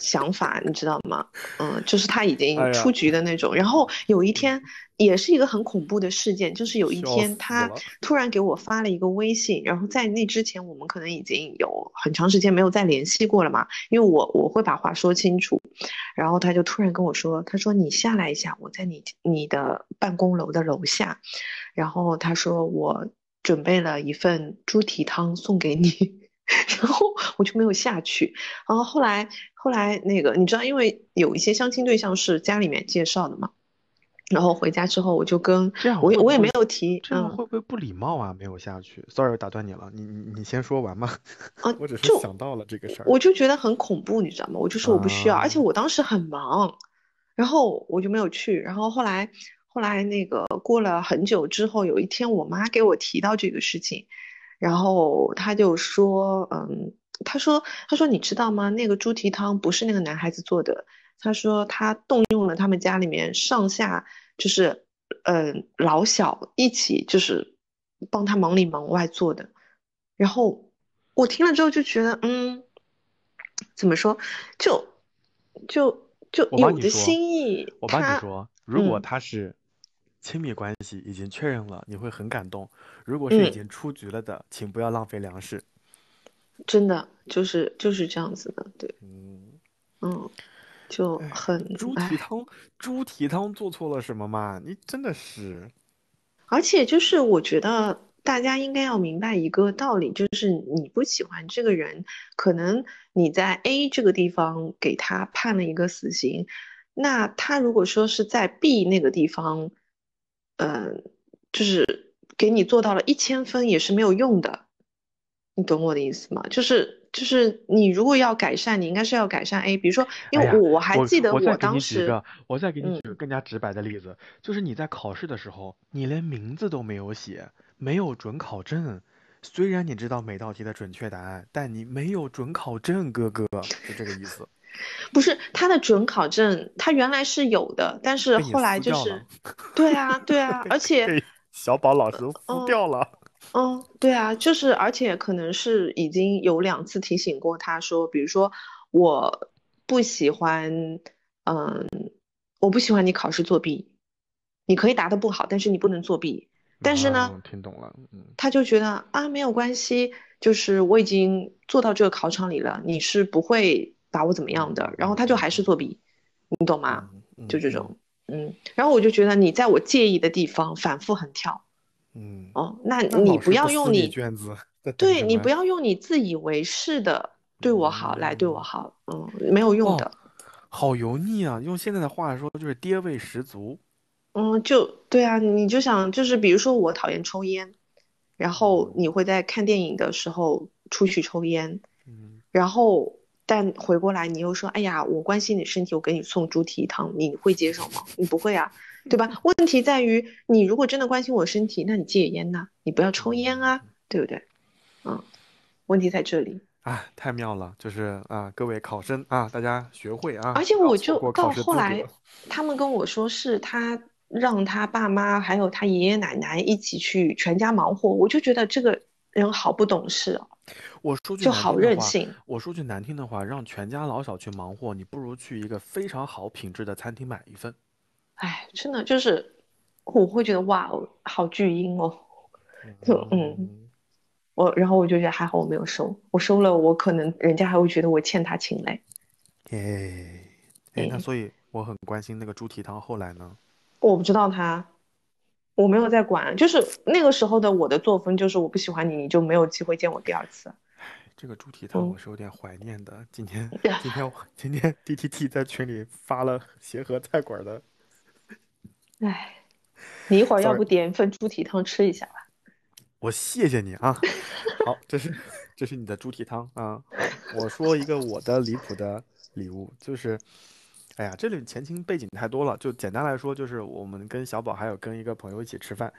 想法，你知道吗？嗯，就是他已经出局的那种。然后有一天也是一个很恐怖的事件，就是有一天他突然给我发了一个微信，然后在那之前我们可能已经有很长时间没有再联系过了嘛，因为我我会把话说清楚，然后他就突然跟我说，他说你下来一下，我在你你的办公楼的楼下。然后他说我准备了一份猪蹄汤送给你，然后我就没有下去。然后后来后来那个你知道，因为有一些相亲对象是家里面介绍的嘛，然后回家之后我就跟这样我也我也没有提，嗯这样会不会不礼貌啊？没有下去，sorry，打断你了，你你你先说完嘛。啊 我只是就想到了这个事儿。我就觉得很恐怖，你知道吗？我就说我不需要，而且啊我当时很忙，然后我就没有去。然后后来后来那个过了很久之后，有一天我妈给我提到这个事情，然后他就说，嗯，他说他说你知道吗？那个猪蹄汤不是那个男孩子做的，他说他动用了他们家里面上下就是嗯老小一起就是帮他忙里忙外做的。然后我听了之后就觉得，嗯，怎么说，就就就有着我帮你说心意，我帮他你说，如果嗯他是亲密关系已经确认了，你会很感动；如果是已嗯经出局了的，请不要浪费粮食。真的就是就是这样子的，对，嗯，嗯，就哎很猪哎蹄汤，猪蹄汤做错了什么嘛？你真的是，而且就是我觉得大家应该要明白一个道理，就是你不喜欢这个人，可能你在 A 这个地方给他判了一个死刑，那他如果说是在 B 那个地方，嗯、就是给你做到了一千分也是没有用的，你懂我的意思吗？就是就是你如果要改善，你应该是要改善 A，比如说，因为哎我我还记得我当时我再给你嗯举个更加直白的例子，就是你在考试的时候，你连名字都没有写，没有准考证。虽然你知道每道题的准确答案，但你没有准考证，哥哥，是这个意思。不是他的准考证，他原来是有的，但是后来就是，对啊，对啊，而且，小宝老师撕嗯掉了。嗯，对啊，就是而且可能是已经有两次提醒过他说，比如说我不喜欢，嗯，我不喜欢你考试作弊，你可以答得不好，但是你不能作弊。但是呢啊，听懂了，嗯，他就觉得啊，没有关系，就是我已经做到这个考场里了，你是不会把我怎么样的，然后他就还是作弊，你懂吗？嗯就这种，嗯，然后我就觉得你在我介意的地方反复横跳，嗯，哦，那你不要用你，卷子，对你不要用你自以为是的对我好来对我好，嗯，没有用哦的，好油腻啊！用现在的话说，就是爹味十足。嗯，就对啊，你就想就是比如说我讨厌抽烟，然后你会在看电影的时候出去抽烟，嗯，然后但回过来你又说，哎呀，我关心你身体，我给你送猪蹄汤，你会接受吗？你不会啊，对吧？问题在于你如果真的关心我身体，那你戒烟呐，你不要抽烟啊，对不对？嗯，问题在这里。啊，太妙了！就是啊，各位考生啊，大家学会啊，而且我就到后来。，他们跟我说是他让他爸妈还有他爷爷奶奶一起去全家忙活，我就觉得这个人好不懂事哦，我说句就好任性。我说句难听的话，让全家老小去忙活，你不如去一个非常好品质的餐厅买一份。哎，真的就是我会觉得哇哦，好巨婴哦。就嗯，我然后我就觉得还好我没有收，我收了我可能人家还会觉得我欠他情嘞。哎，哎，那嗯所以我很关心那个猪蹄汤后来呢？我不知道他，我没有在管，就是那个时候的我的作风就是我不喜欢你，你就没有机会见我第二次。这个猪蹄汤嗯我是有点怀念的。今天今天我今天 DTT 在群里发了协和菜馆的，哎，你一会儿要不点一份猪蹄汤吃一下吧？我谢谢你啊。好，这是这是你的猪蹄汤啊。我说一个我的离谱的礼物，就是，哎呀，这里前情背景太多了，就简单来说，就是我们跟小宝还有跟一个朋友一起吃饭，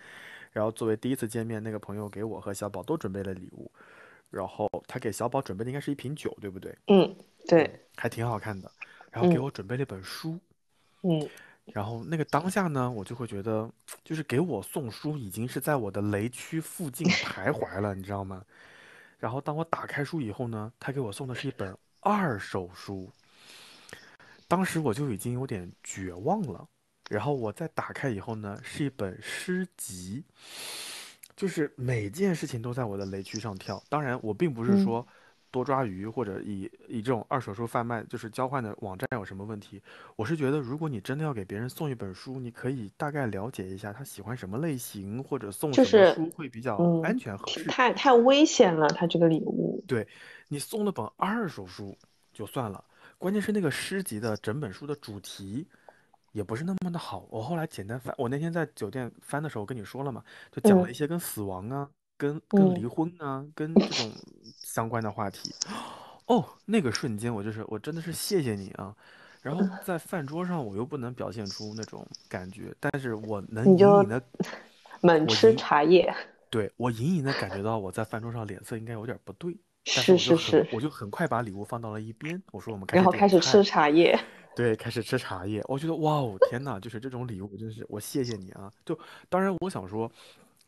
然后作为第一次见面，那个朋友给我和小宝都准备了礼物，然后他给小宝准备的应该是一瓶酒，对不对？嗯，对，还挺好看的。然后给嗯我准备了一本书，嗯然后那个当下呢，我就会觉得，就是给我送书已经是在我的雷区附近徘徊了，你知道吗？然后当我打开书以后呢，他给我送的是一本二手书，当时我就已经有点绝望了。然后我再打开以后呢，是一本诗集，就是每件事情都在我的雷区上跳。当然，我并不是嗯说多抓鱼或者以以这种二手书贩卖就是交换的网站有什么问题。我是觉得，如果你真的要给别人送一本书，你可以大概了解一下他喜欢什么类型，或者送什么书会比较嗯安全合适。太太危险了，他这个礼物。对你送了本二手书就算了，关键是那个诗集的整本书的主题也不是那么的好。我后来简单翻，我那天在酒店翻的时候跟你说了嘛，就讲了嗯一些跟死亡啊、跟跟离嗯婚啊、跟这种 相关的话题。哦，那个瞬间我就是我真的是谢谢你啊。然后在饭桌上我又不能表现出那种感觉，但是我能隐隐的，猛吃茶叶，对，我隐隐的感觉到我在饭桌上脸色应该有点不对，但是是是是，我就很快把礼物放到了一边，我说我们开然后开始吃，茶叶。对，开始吃茶叶，我觉得哇哦，天呐，就是这种礼物，真是我谢谢你啊！就当然我想说，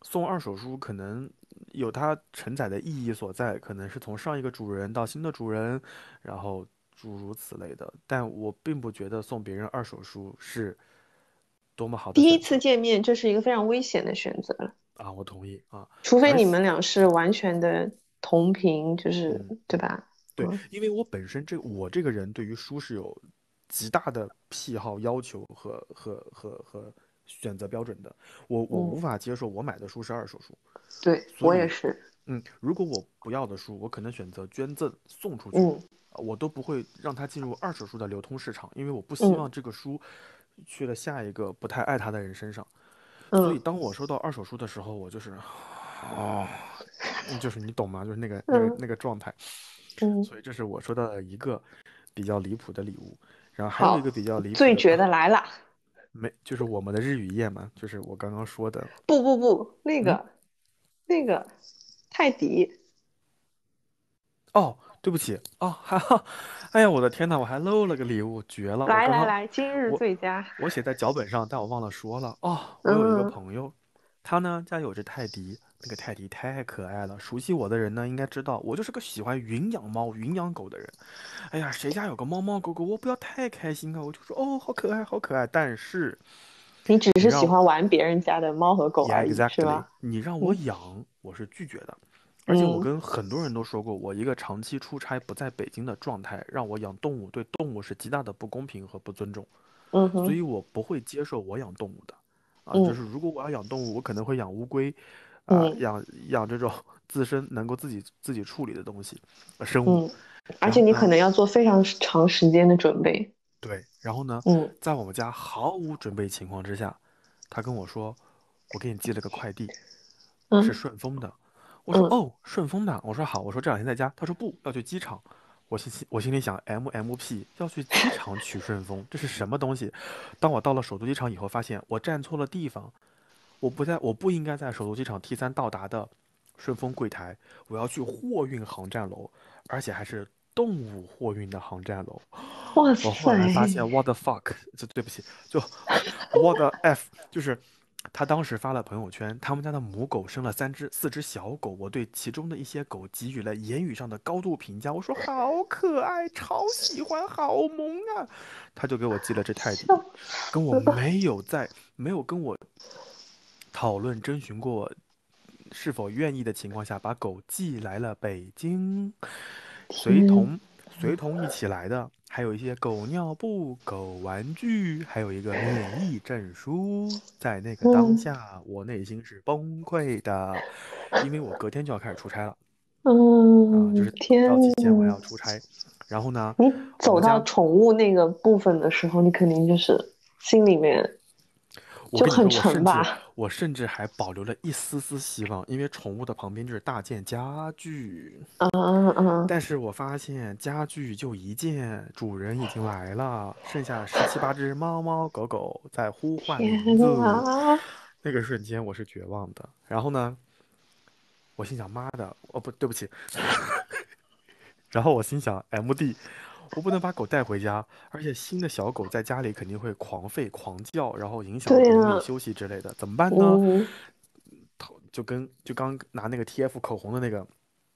送二手书可能有它承载的意义所在，可能是从上一个主人到新的主人，然后诸如此类的，但我并不觉得送别人二手书是多么好的第一次见面，这是一个非常危险的选择，啊，我同意啊，除非你们俩是完全的同频，就是嗯。对吧？对，嗯因为我本身这我这个人对于书是有极大的癖好要求和和和和选择标准的，我我无嗯，法接受我买的书是二手书，对，我也是。嗯，如果我不要的书，我可能选择捐赠送出去，我都不会让它进入二手书的流通市场，因为我不希嗯望这个书去了下一个不太爱它的人身上。所以嗯当我收到二手书的时候，我就是，哦，就是你懂吗？就是那个那个嗯那个状态。嗯，所以这是我收到的一个比较离谱的礼物，然后还有一，个比较离谱最绝的来了。没，就是我们的日语夜嘛，就是我刚刚说的，不不不，那嗯，个那个泰迪，哦，对不起，哦，还好，哎呀，我的天呐，我还漏了个礼物，绝了！来来来，今日最佳。我写在脚本上，但我忘了说了。哦，我有一个嗯朋友，他呢家有只泰迪，那个泰迪太可爱了。熟悉我的人呢，应该知道我就是个喜欢云养猫、云养狗的人。哎呀，谁家有个猫猫狗狗，我不要太开心啊！我就说哦，好可爱，好可爱。但是你只是喜欢玩别人家的猫和狗，Yeah, 而已，是 exactly，吧？你让我嗯养，我是拒绝的。而且我嗯跟很多人都说过，我一个长期出差不在北京的状态，让我养动物对动物是极大的不公平和不尊重，嗯哼所以我不会接受我养动物的。啊，就嗯是如果我要养动物，我可能会养乌龟，啊，嗯养养这种 自身能够自己自己处理的东西，呃，生物。嗯，而且你可能要做非常长时间的准备。对，然后呢，嗯在我们家毫无准备情况之下，他跟我说，我给你寄了个快递，是嗯顺丰的。我说嗯哦，顺丰的。我说好，我说这两天在家。他说不要去机场。我心心我心里想，M M P 要去机场取顺丰，这是什么东西？当我到了首都机场以后，发现我站错了地方，我不在，我不应该在首都机场 T 三到达的顺丰柜台，我要去货运航站楼，而且还是动物货运的航站楼。哇我后来发，现，what the fuck，这对不起，就 what the f，就是他当时发了朋友圈，他们家的母狗生了三只、四只小狗，我对其中的一些狗给予了言语上的高度评价，我说好可爱，超喜欢，好萌啊，他就给我寄了只泰迪，跟我。没有在没有跟我讨论征询过是否愿意的情况下，把狗寄来了北京，随，同随同一起来的还有一些狗尿布、狗玩具，还有一个免疫证书。在那个当嗯下，我内心是崩溃的，因为我隔天就要开始出差了。啊，就嗯，是天到期前我，要出差。然后呢，你走到宠物那个部分的时候，你肯定就是心里面就很我跟你说，我甚至沉吧？我甚至还保留了一丝丝希望，因为宠物的旁边就是大件家具。嗯嗯嗯，但是我发现家具就一件，主人已经来了，剩下十七八只猫猫狗狗在呼唤天名字。那个瞬间我是绝望的。然后呢，我心想妈的，哦不对不起。然后我心想，MD，我不能把狗带回家，而且新的小狗在家里肯定会狂吠狂叫，然后影响对啊呀，邻里休息之类的，怎么办呢？嗯。就跟就刚拿那个 TF 口红的那个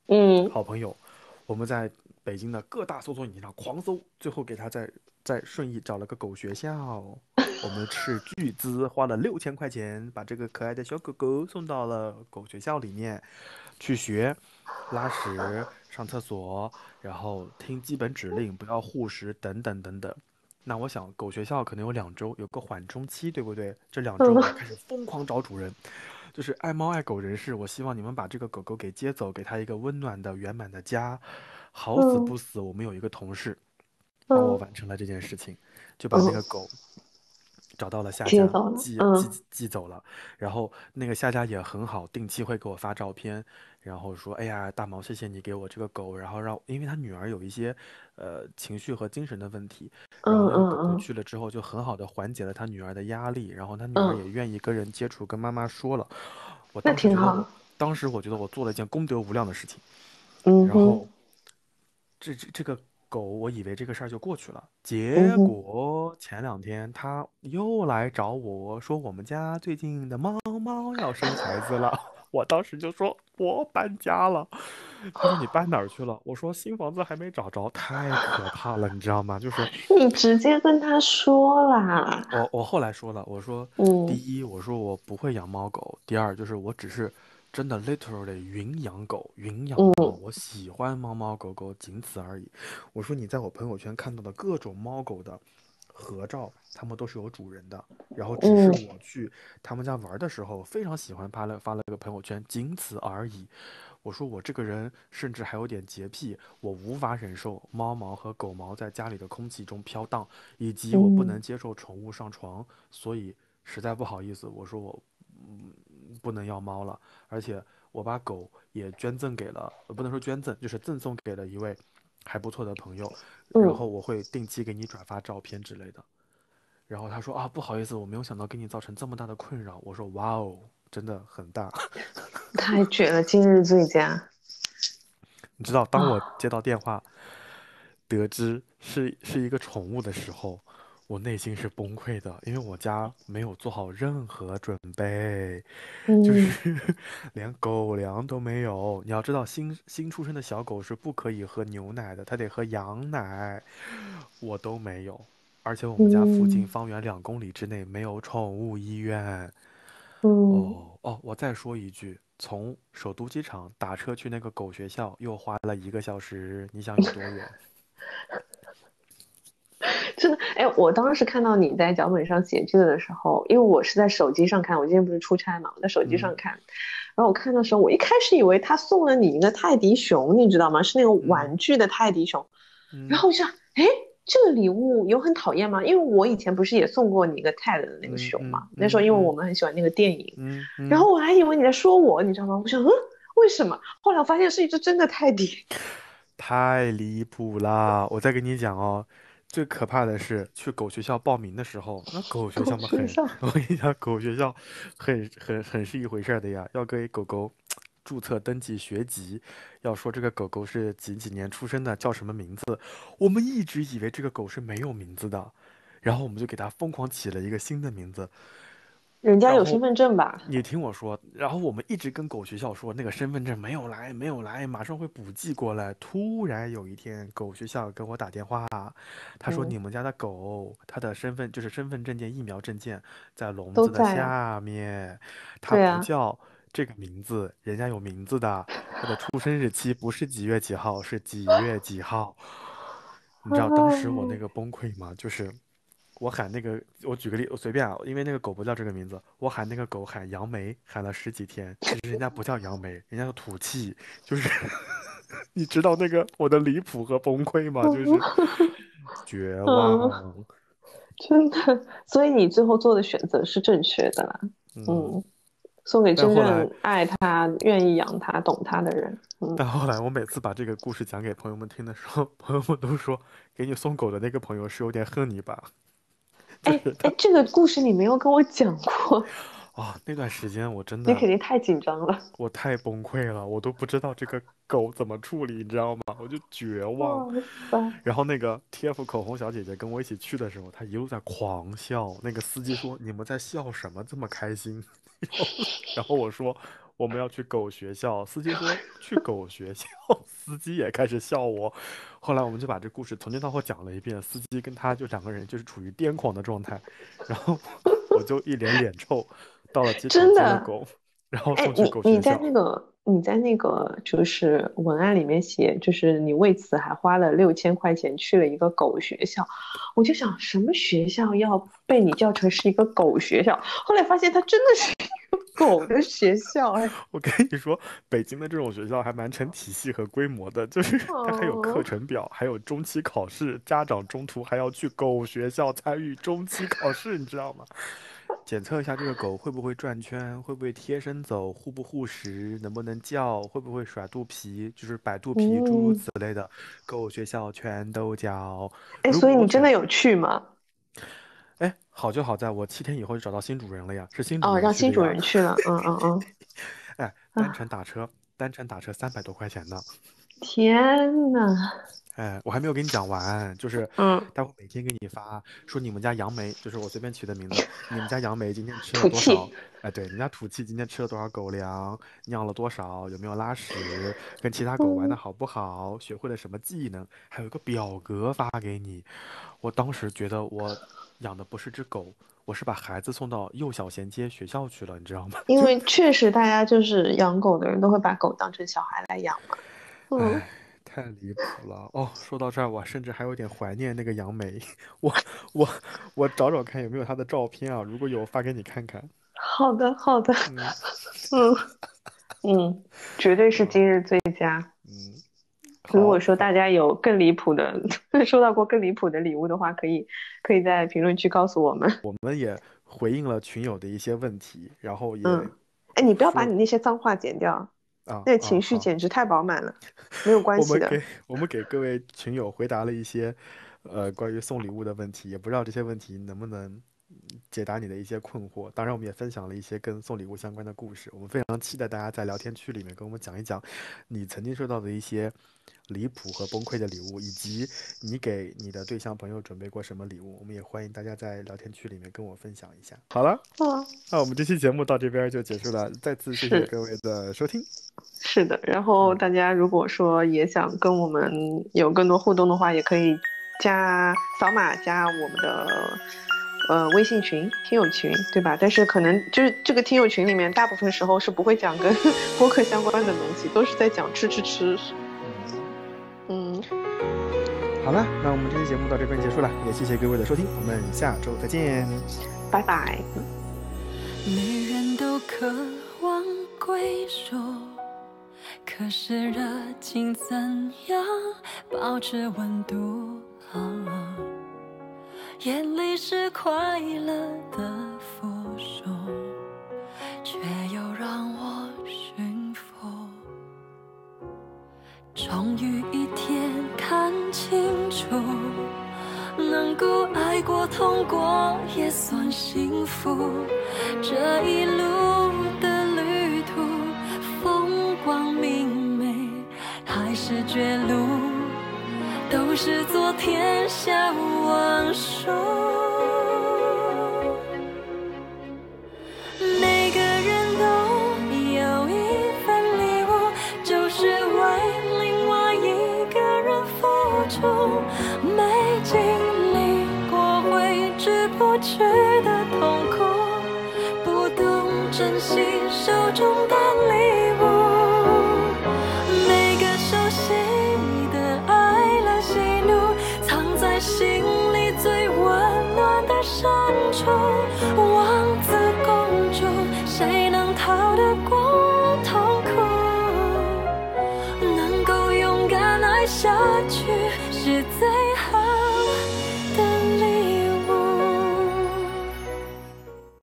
嗯，好朋友，我们在北京的各大搜索引擎上狂搜，最后给他在在顺义找了个狗学校，我们斥巨资花了六千块钱，把这个可爱的小狗狗送到了狗学校里面去学拉屎、上厕所，然后听基本指令，不要护食等等等等。那我想，狗学校可能有两周，有个缓冲期，对不对？这两周我开始疯狂找主人，就是爱猫爱狗人士，我希望你们把这个狗狗给接走，给它一个温暖的、圆满的家。好死嗯不死，我们有一个同事帮我嗯完成了这件事情，就把那嗯个狗找到了下家，寄嗯寄寄走了。然后那个下家也很好，定期会给我发照片，然后说：“哎呀，大毛，谢谢你给我这个狗，然后让，因为他女儿有一些呃情绪和精神的问题，然后嗯那个狗狗去了之后，就很好的缓解了他女儿的压力，然后他女儿嗯。也愿意跟人接触，跟妈妈说了。我那挺好当时觉得我，当时我觉得我做了一件功德无量的事情。嗯。然后，这这这个狗，我以为这个事儿就过去了，结果前两天他又来找我说我们家最近的猫猫要生孩子了，我当时就说我搬家了。他说你搬哪儿去了？我说新房子还没找着，太可怕了，你知道吗？就是 你直接跟他说啦。我我后来说了，我说嗯第一，我说我不会养猫狗；第二，就是我只是真的 literally 云养狗、云养猫，嗯我喜欢猫猫狗狗，仅此而已。我说你在我朋友圈看到的各种猫狗的合照，它们都是有主人的，然后只是嗯。我去他们家玩的时候，非常喜欢发了发了个朋友圈，仅此而已。我说我这个人甚至还有点洁癖，我无法忍受猫毛和狗毛在家里的空气中飘荡，以及我不能嗯接受宠物上床，所以实在不好意思，我说我嗯不能要猫了，而且我把狗也捐赠给了，呃不能说捐赠，就是赠送给了一位还不错的朋友，然嗯后我会定期给你转发照片之类的。然后他说啊，不好意思，我没有想到给你造成这么大的困扰。我说哇哦，真的很大。太绝了，今日最佳。你知道，当我啊接到电话，得知是是一个宠物的时候，我内心是崩溃的，因为我家没有做好任何准备，就嗯是 连狗粮都没有。你要知道，新新出生的小狗是不可以喝牛奶的，它得喝羊奶，我都没有。而且我们家附近嗯方圆两公里之内没有宠物医院。嗯哦哦，我再说一句，从首都机场打车去那个狗学校又花了一个小时，你想有多远？真的，哎，我当时看到你在脚本上写这个的时候，因为我是在手机上看，我今天不是出差嘛，我在手机上嗯看，然后我看的时候，我一开始以为他送了你一个泰迪熊，你知道吗？是那种嗯玩具的泰迪熊，嗯然后我就想，哎，这个礼物有很讨厌吗？因为我以前不是也送过你一个 TED 的那个嗯熊嘛，嗯那时候因为嗯我们很喜欢那个电影，然后我还以为你在说我，你知道吗？我想，嗯，为什么？后来我发现是一只真的泰迪。太离谱啦！我再跟你讲哦，最可怕的是去狗学校报名的时候，那狗学校嘛很，我跟你讲，狗学校很很很是一回事儿的呀，要给狗狗注册登记学籍，要说这个狗狗是几几年出生的，叫什么名字。我们一直以为这个狗是没有名字的，然后我们就给它疯狂起了一个新的名字。人家有身份证吧？你听我说，然后我们一直跟狗学校说那个身份证没有来，没有来，马上会补寄过来。突然有一天，狗学校给我打电话，他说嗯你们家的狗，它的身份就是身份证件、疫苗证件在笼子的下面，它对啊不叫这个名字，人家有名字的，它的出生日期不是几月几号，是几月几号。你知道当时我那哎个崩溃吗？就是我喊那个，我举个例，我随便啊，因为那个狗不叫这个名字，我喊那个狗喊杨梅，喊了十几天，其实人家不叫杨梅，人家叫土气，就是 你知道那个我的离谱和崩溃吗？就是 绝嗯望。真的，所以你最后做的选择是正确的啦。嗯，嗯，送给真正爱他、愿意养他、懂他的人。嗯，但后来我每次把这个故事讲给朋友们听的时候，朋友们都说，给你送狗的那个朋友是有点恨你吧？哎哎，这个故事你没有跟我讲过，啊、那段时间我真的你肯定太紧张了。我太崩溃了，我都不知道这个狗怎么处理，你知道吗？我就绝望。然后那个 TF 口红小姐姐跟我一起去的时候，她一路在狂笑。那个司机说：“你们在笑什么？这么开心？” 然后我说：“我们要去狗学校。”司机说：“去狗学校。”司机也开始笑我。后来我们就把这故事从头到后讲了一遍，司机跟他就两个人就是处于癫狂的状态，然后我就一脸脸臭，到了机场真的接了狗，然后哎，送去你你在狗学校。那个你在那个就是文案里面写，就是你为此还花了六千块钱去了一个狗学校，我就想什么学校要被你叫成是一个狗学校？后来发现它真的是一个狗的学校哎，我跟你说，北京的这种学校还蛮成体系和规模的，就是它还有课哦程表，还有中期考试，家长中途还要去狗学校参与中期考试，你知道吗？检测一下这个狗会不会转圈，会不会贴身走，护不护食，能不能叫，会不会甩肚皮，就是摆肚皮，诸如嗯此类的，狗学校全都教。哎，所以你真的有去吗？哎，好就好在我七天以后就找到新主人了呀，是新主哦，让新主。人去了，嗯嗯嗯，哎，单啊程打车，单程打车三百多块钱呢。天呐，哎，我还没有跟你讲完，就是嗯，待会每天给你发，说你们家杨梅，就是我随便取的名字，你们家杨梅今天吃了多少？哎，对，你们家土气今天吃了多少狗粮，尿了多少，有没有拉屎，跟其他狗玩的嗯好不好，学会了什么技能，还有一个表格发给你。我当时觉得我养的不是只狗，我是把孩子送到幼小衔接学校去了，你知道吗？因为确实大家就是养狗的人都会把狗当成小孩来养嘛，嗯，哎，太离谱了哦！说到这儿，我甚至还有点怀念那个杨梅。我我我找找看有没有她的照片啊，如果有，发给你看看。好的好的，嗯嗯嗯，绝对是今日最佳。嗯，如果，说大家有更离谱的，收到过更离谱的礼物的话，可以可以在评论区告诉我们。我们也回应了群友的一些问题，然后也嗯，哎，你不要把你那些脏话剪掉，啊啊那情绪，简直太饱满了，没有关系的。我们给我们给各位群友回答了一些呃关于送礼物的问题，也不知道这些问题能不能嗯解答你的一些困惑。当然，我们也分享了一些跟送礼物相关的故事。我们非常期待大家在聊天区里面跟我们讲一讲你曾经收到的一些离谱和崩溃的礼物，以及你给你的对象朋友准备过什么礼物。我们也欢迎大家在聊天区里面跟我分享一下。好了，啊，那我们这期节目到这边就结束了，再次谢谢各位的收听。是的。然后嗯大家如果说也想跟我们有更多互动的话，也可以加扫码加我们的呃微信群、听友群，对吧？但是可能就是这个听友群里面，大部分时候是不会讲跟 播客相关的东西，都是在讲吃吃吃。嗯，嗯，好了，那我们这期节目到这边结束了，也谢谢各位的收听，我们下周再见。拜拜。每人都渴望归属，可是热情怎样保持温度？啊眼泪是快乐的附属，却又让我驯服。终于一天看清楚。能够爱过、痛过，也算幸福。这一路的旅途，风光明媚还是绝路，都是昨天下往事。每个人都有一份礼物，就是为另外一个人付出。没经历过挥之不去的痛苦，不懂珍惜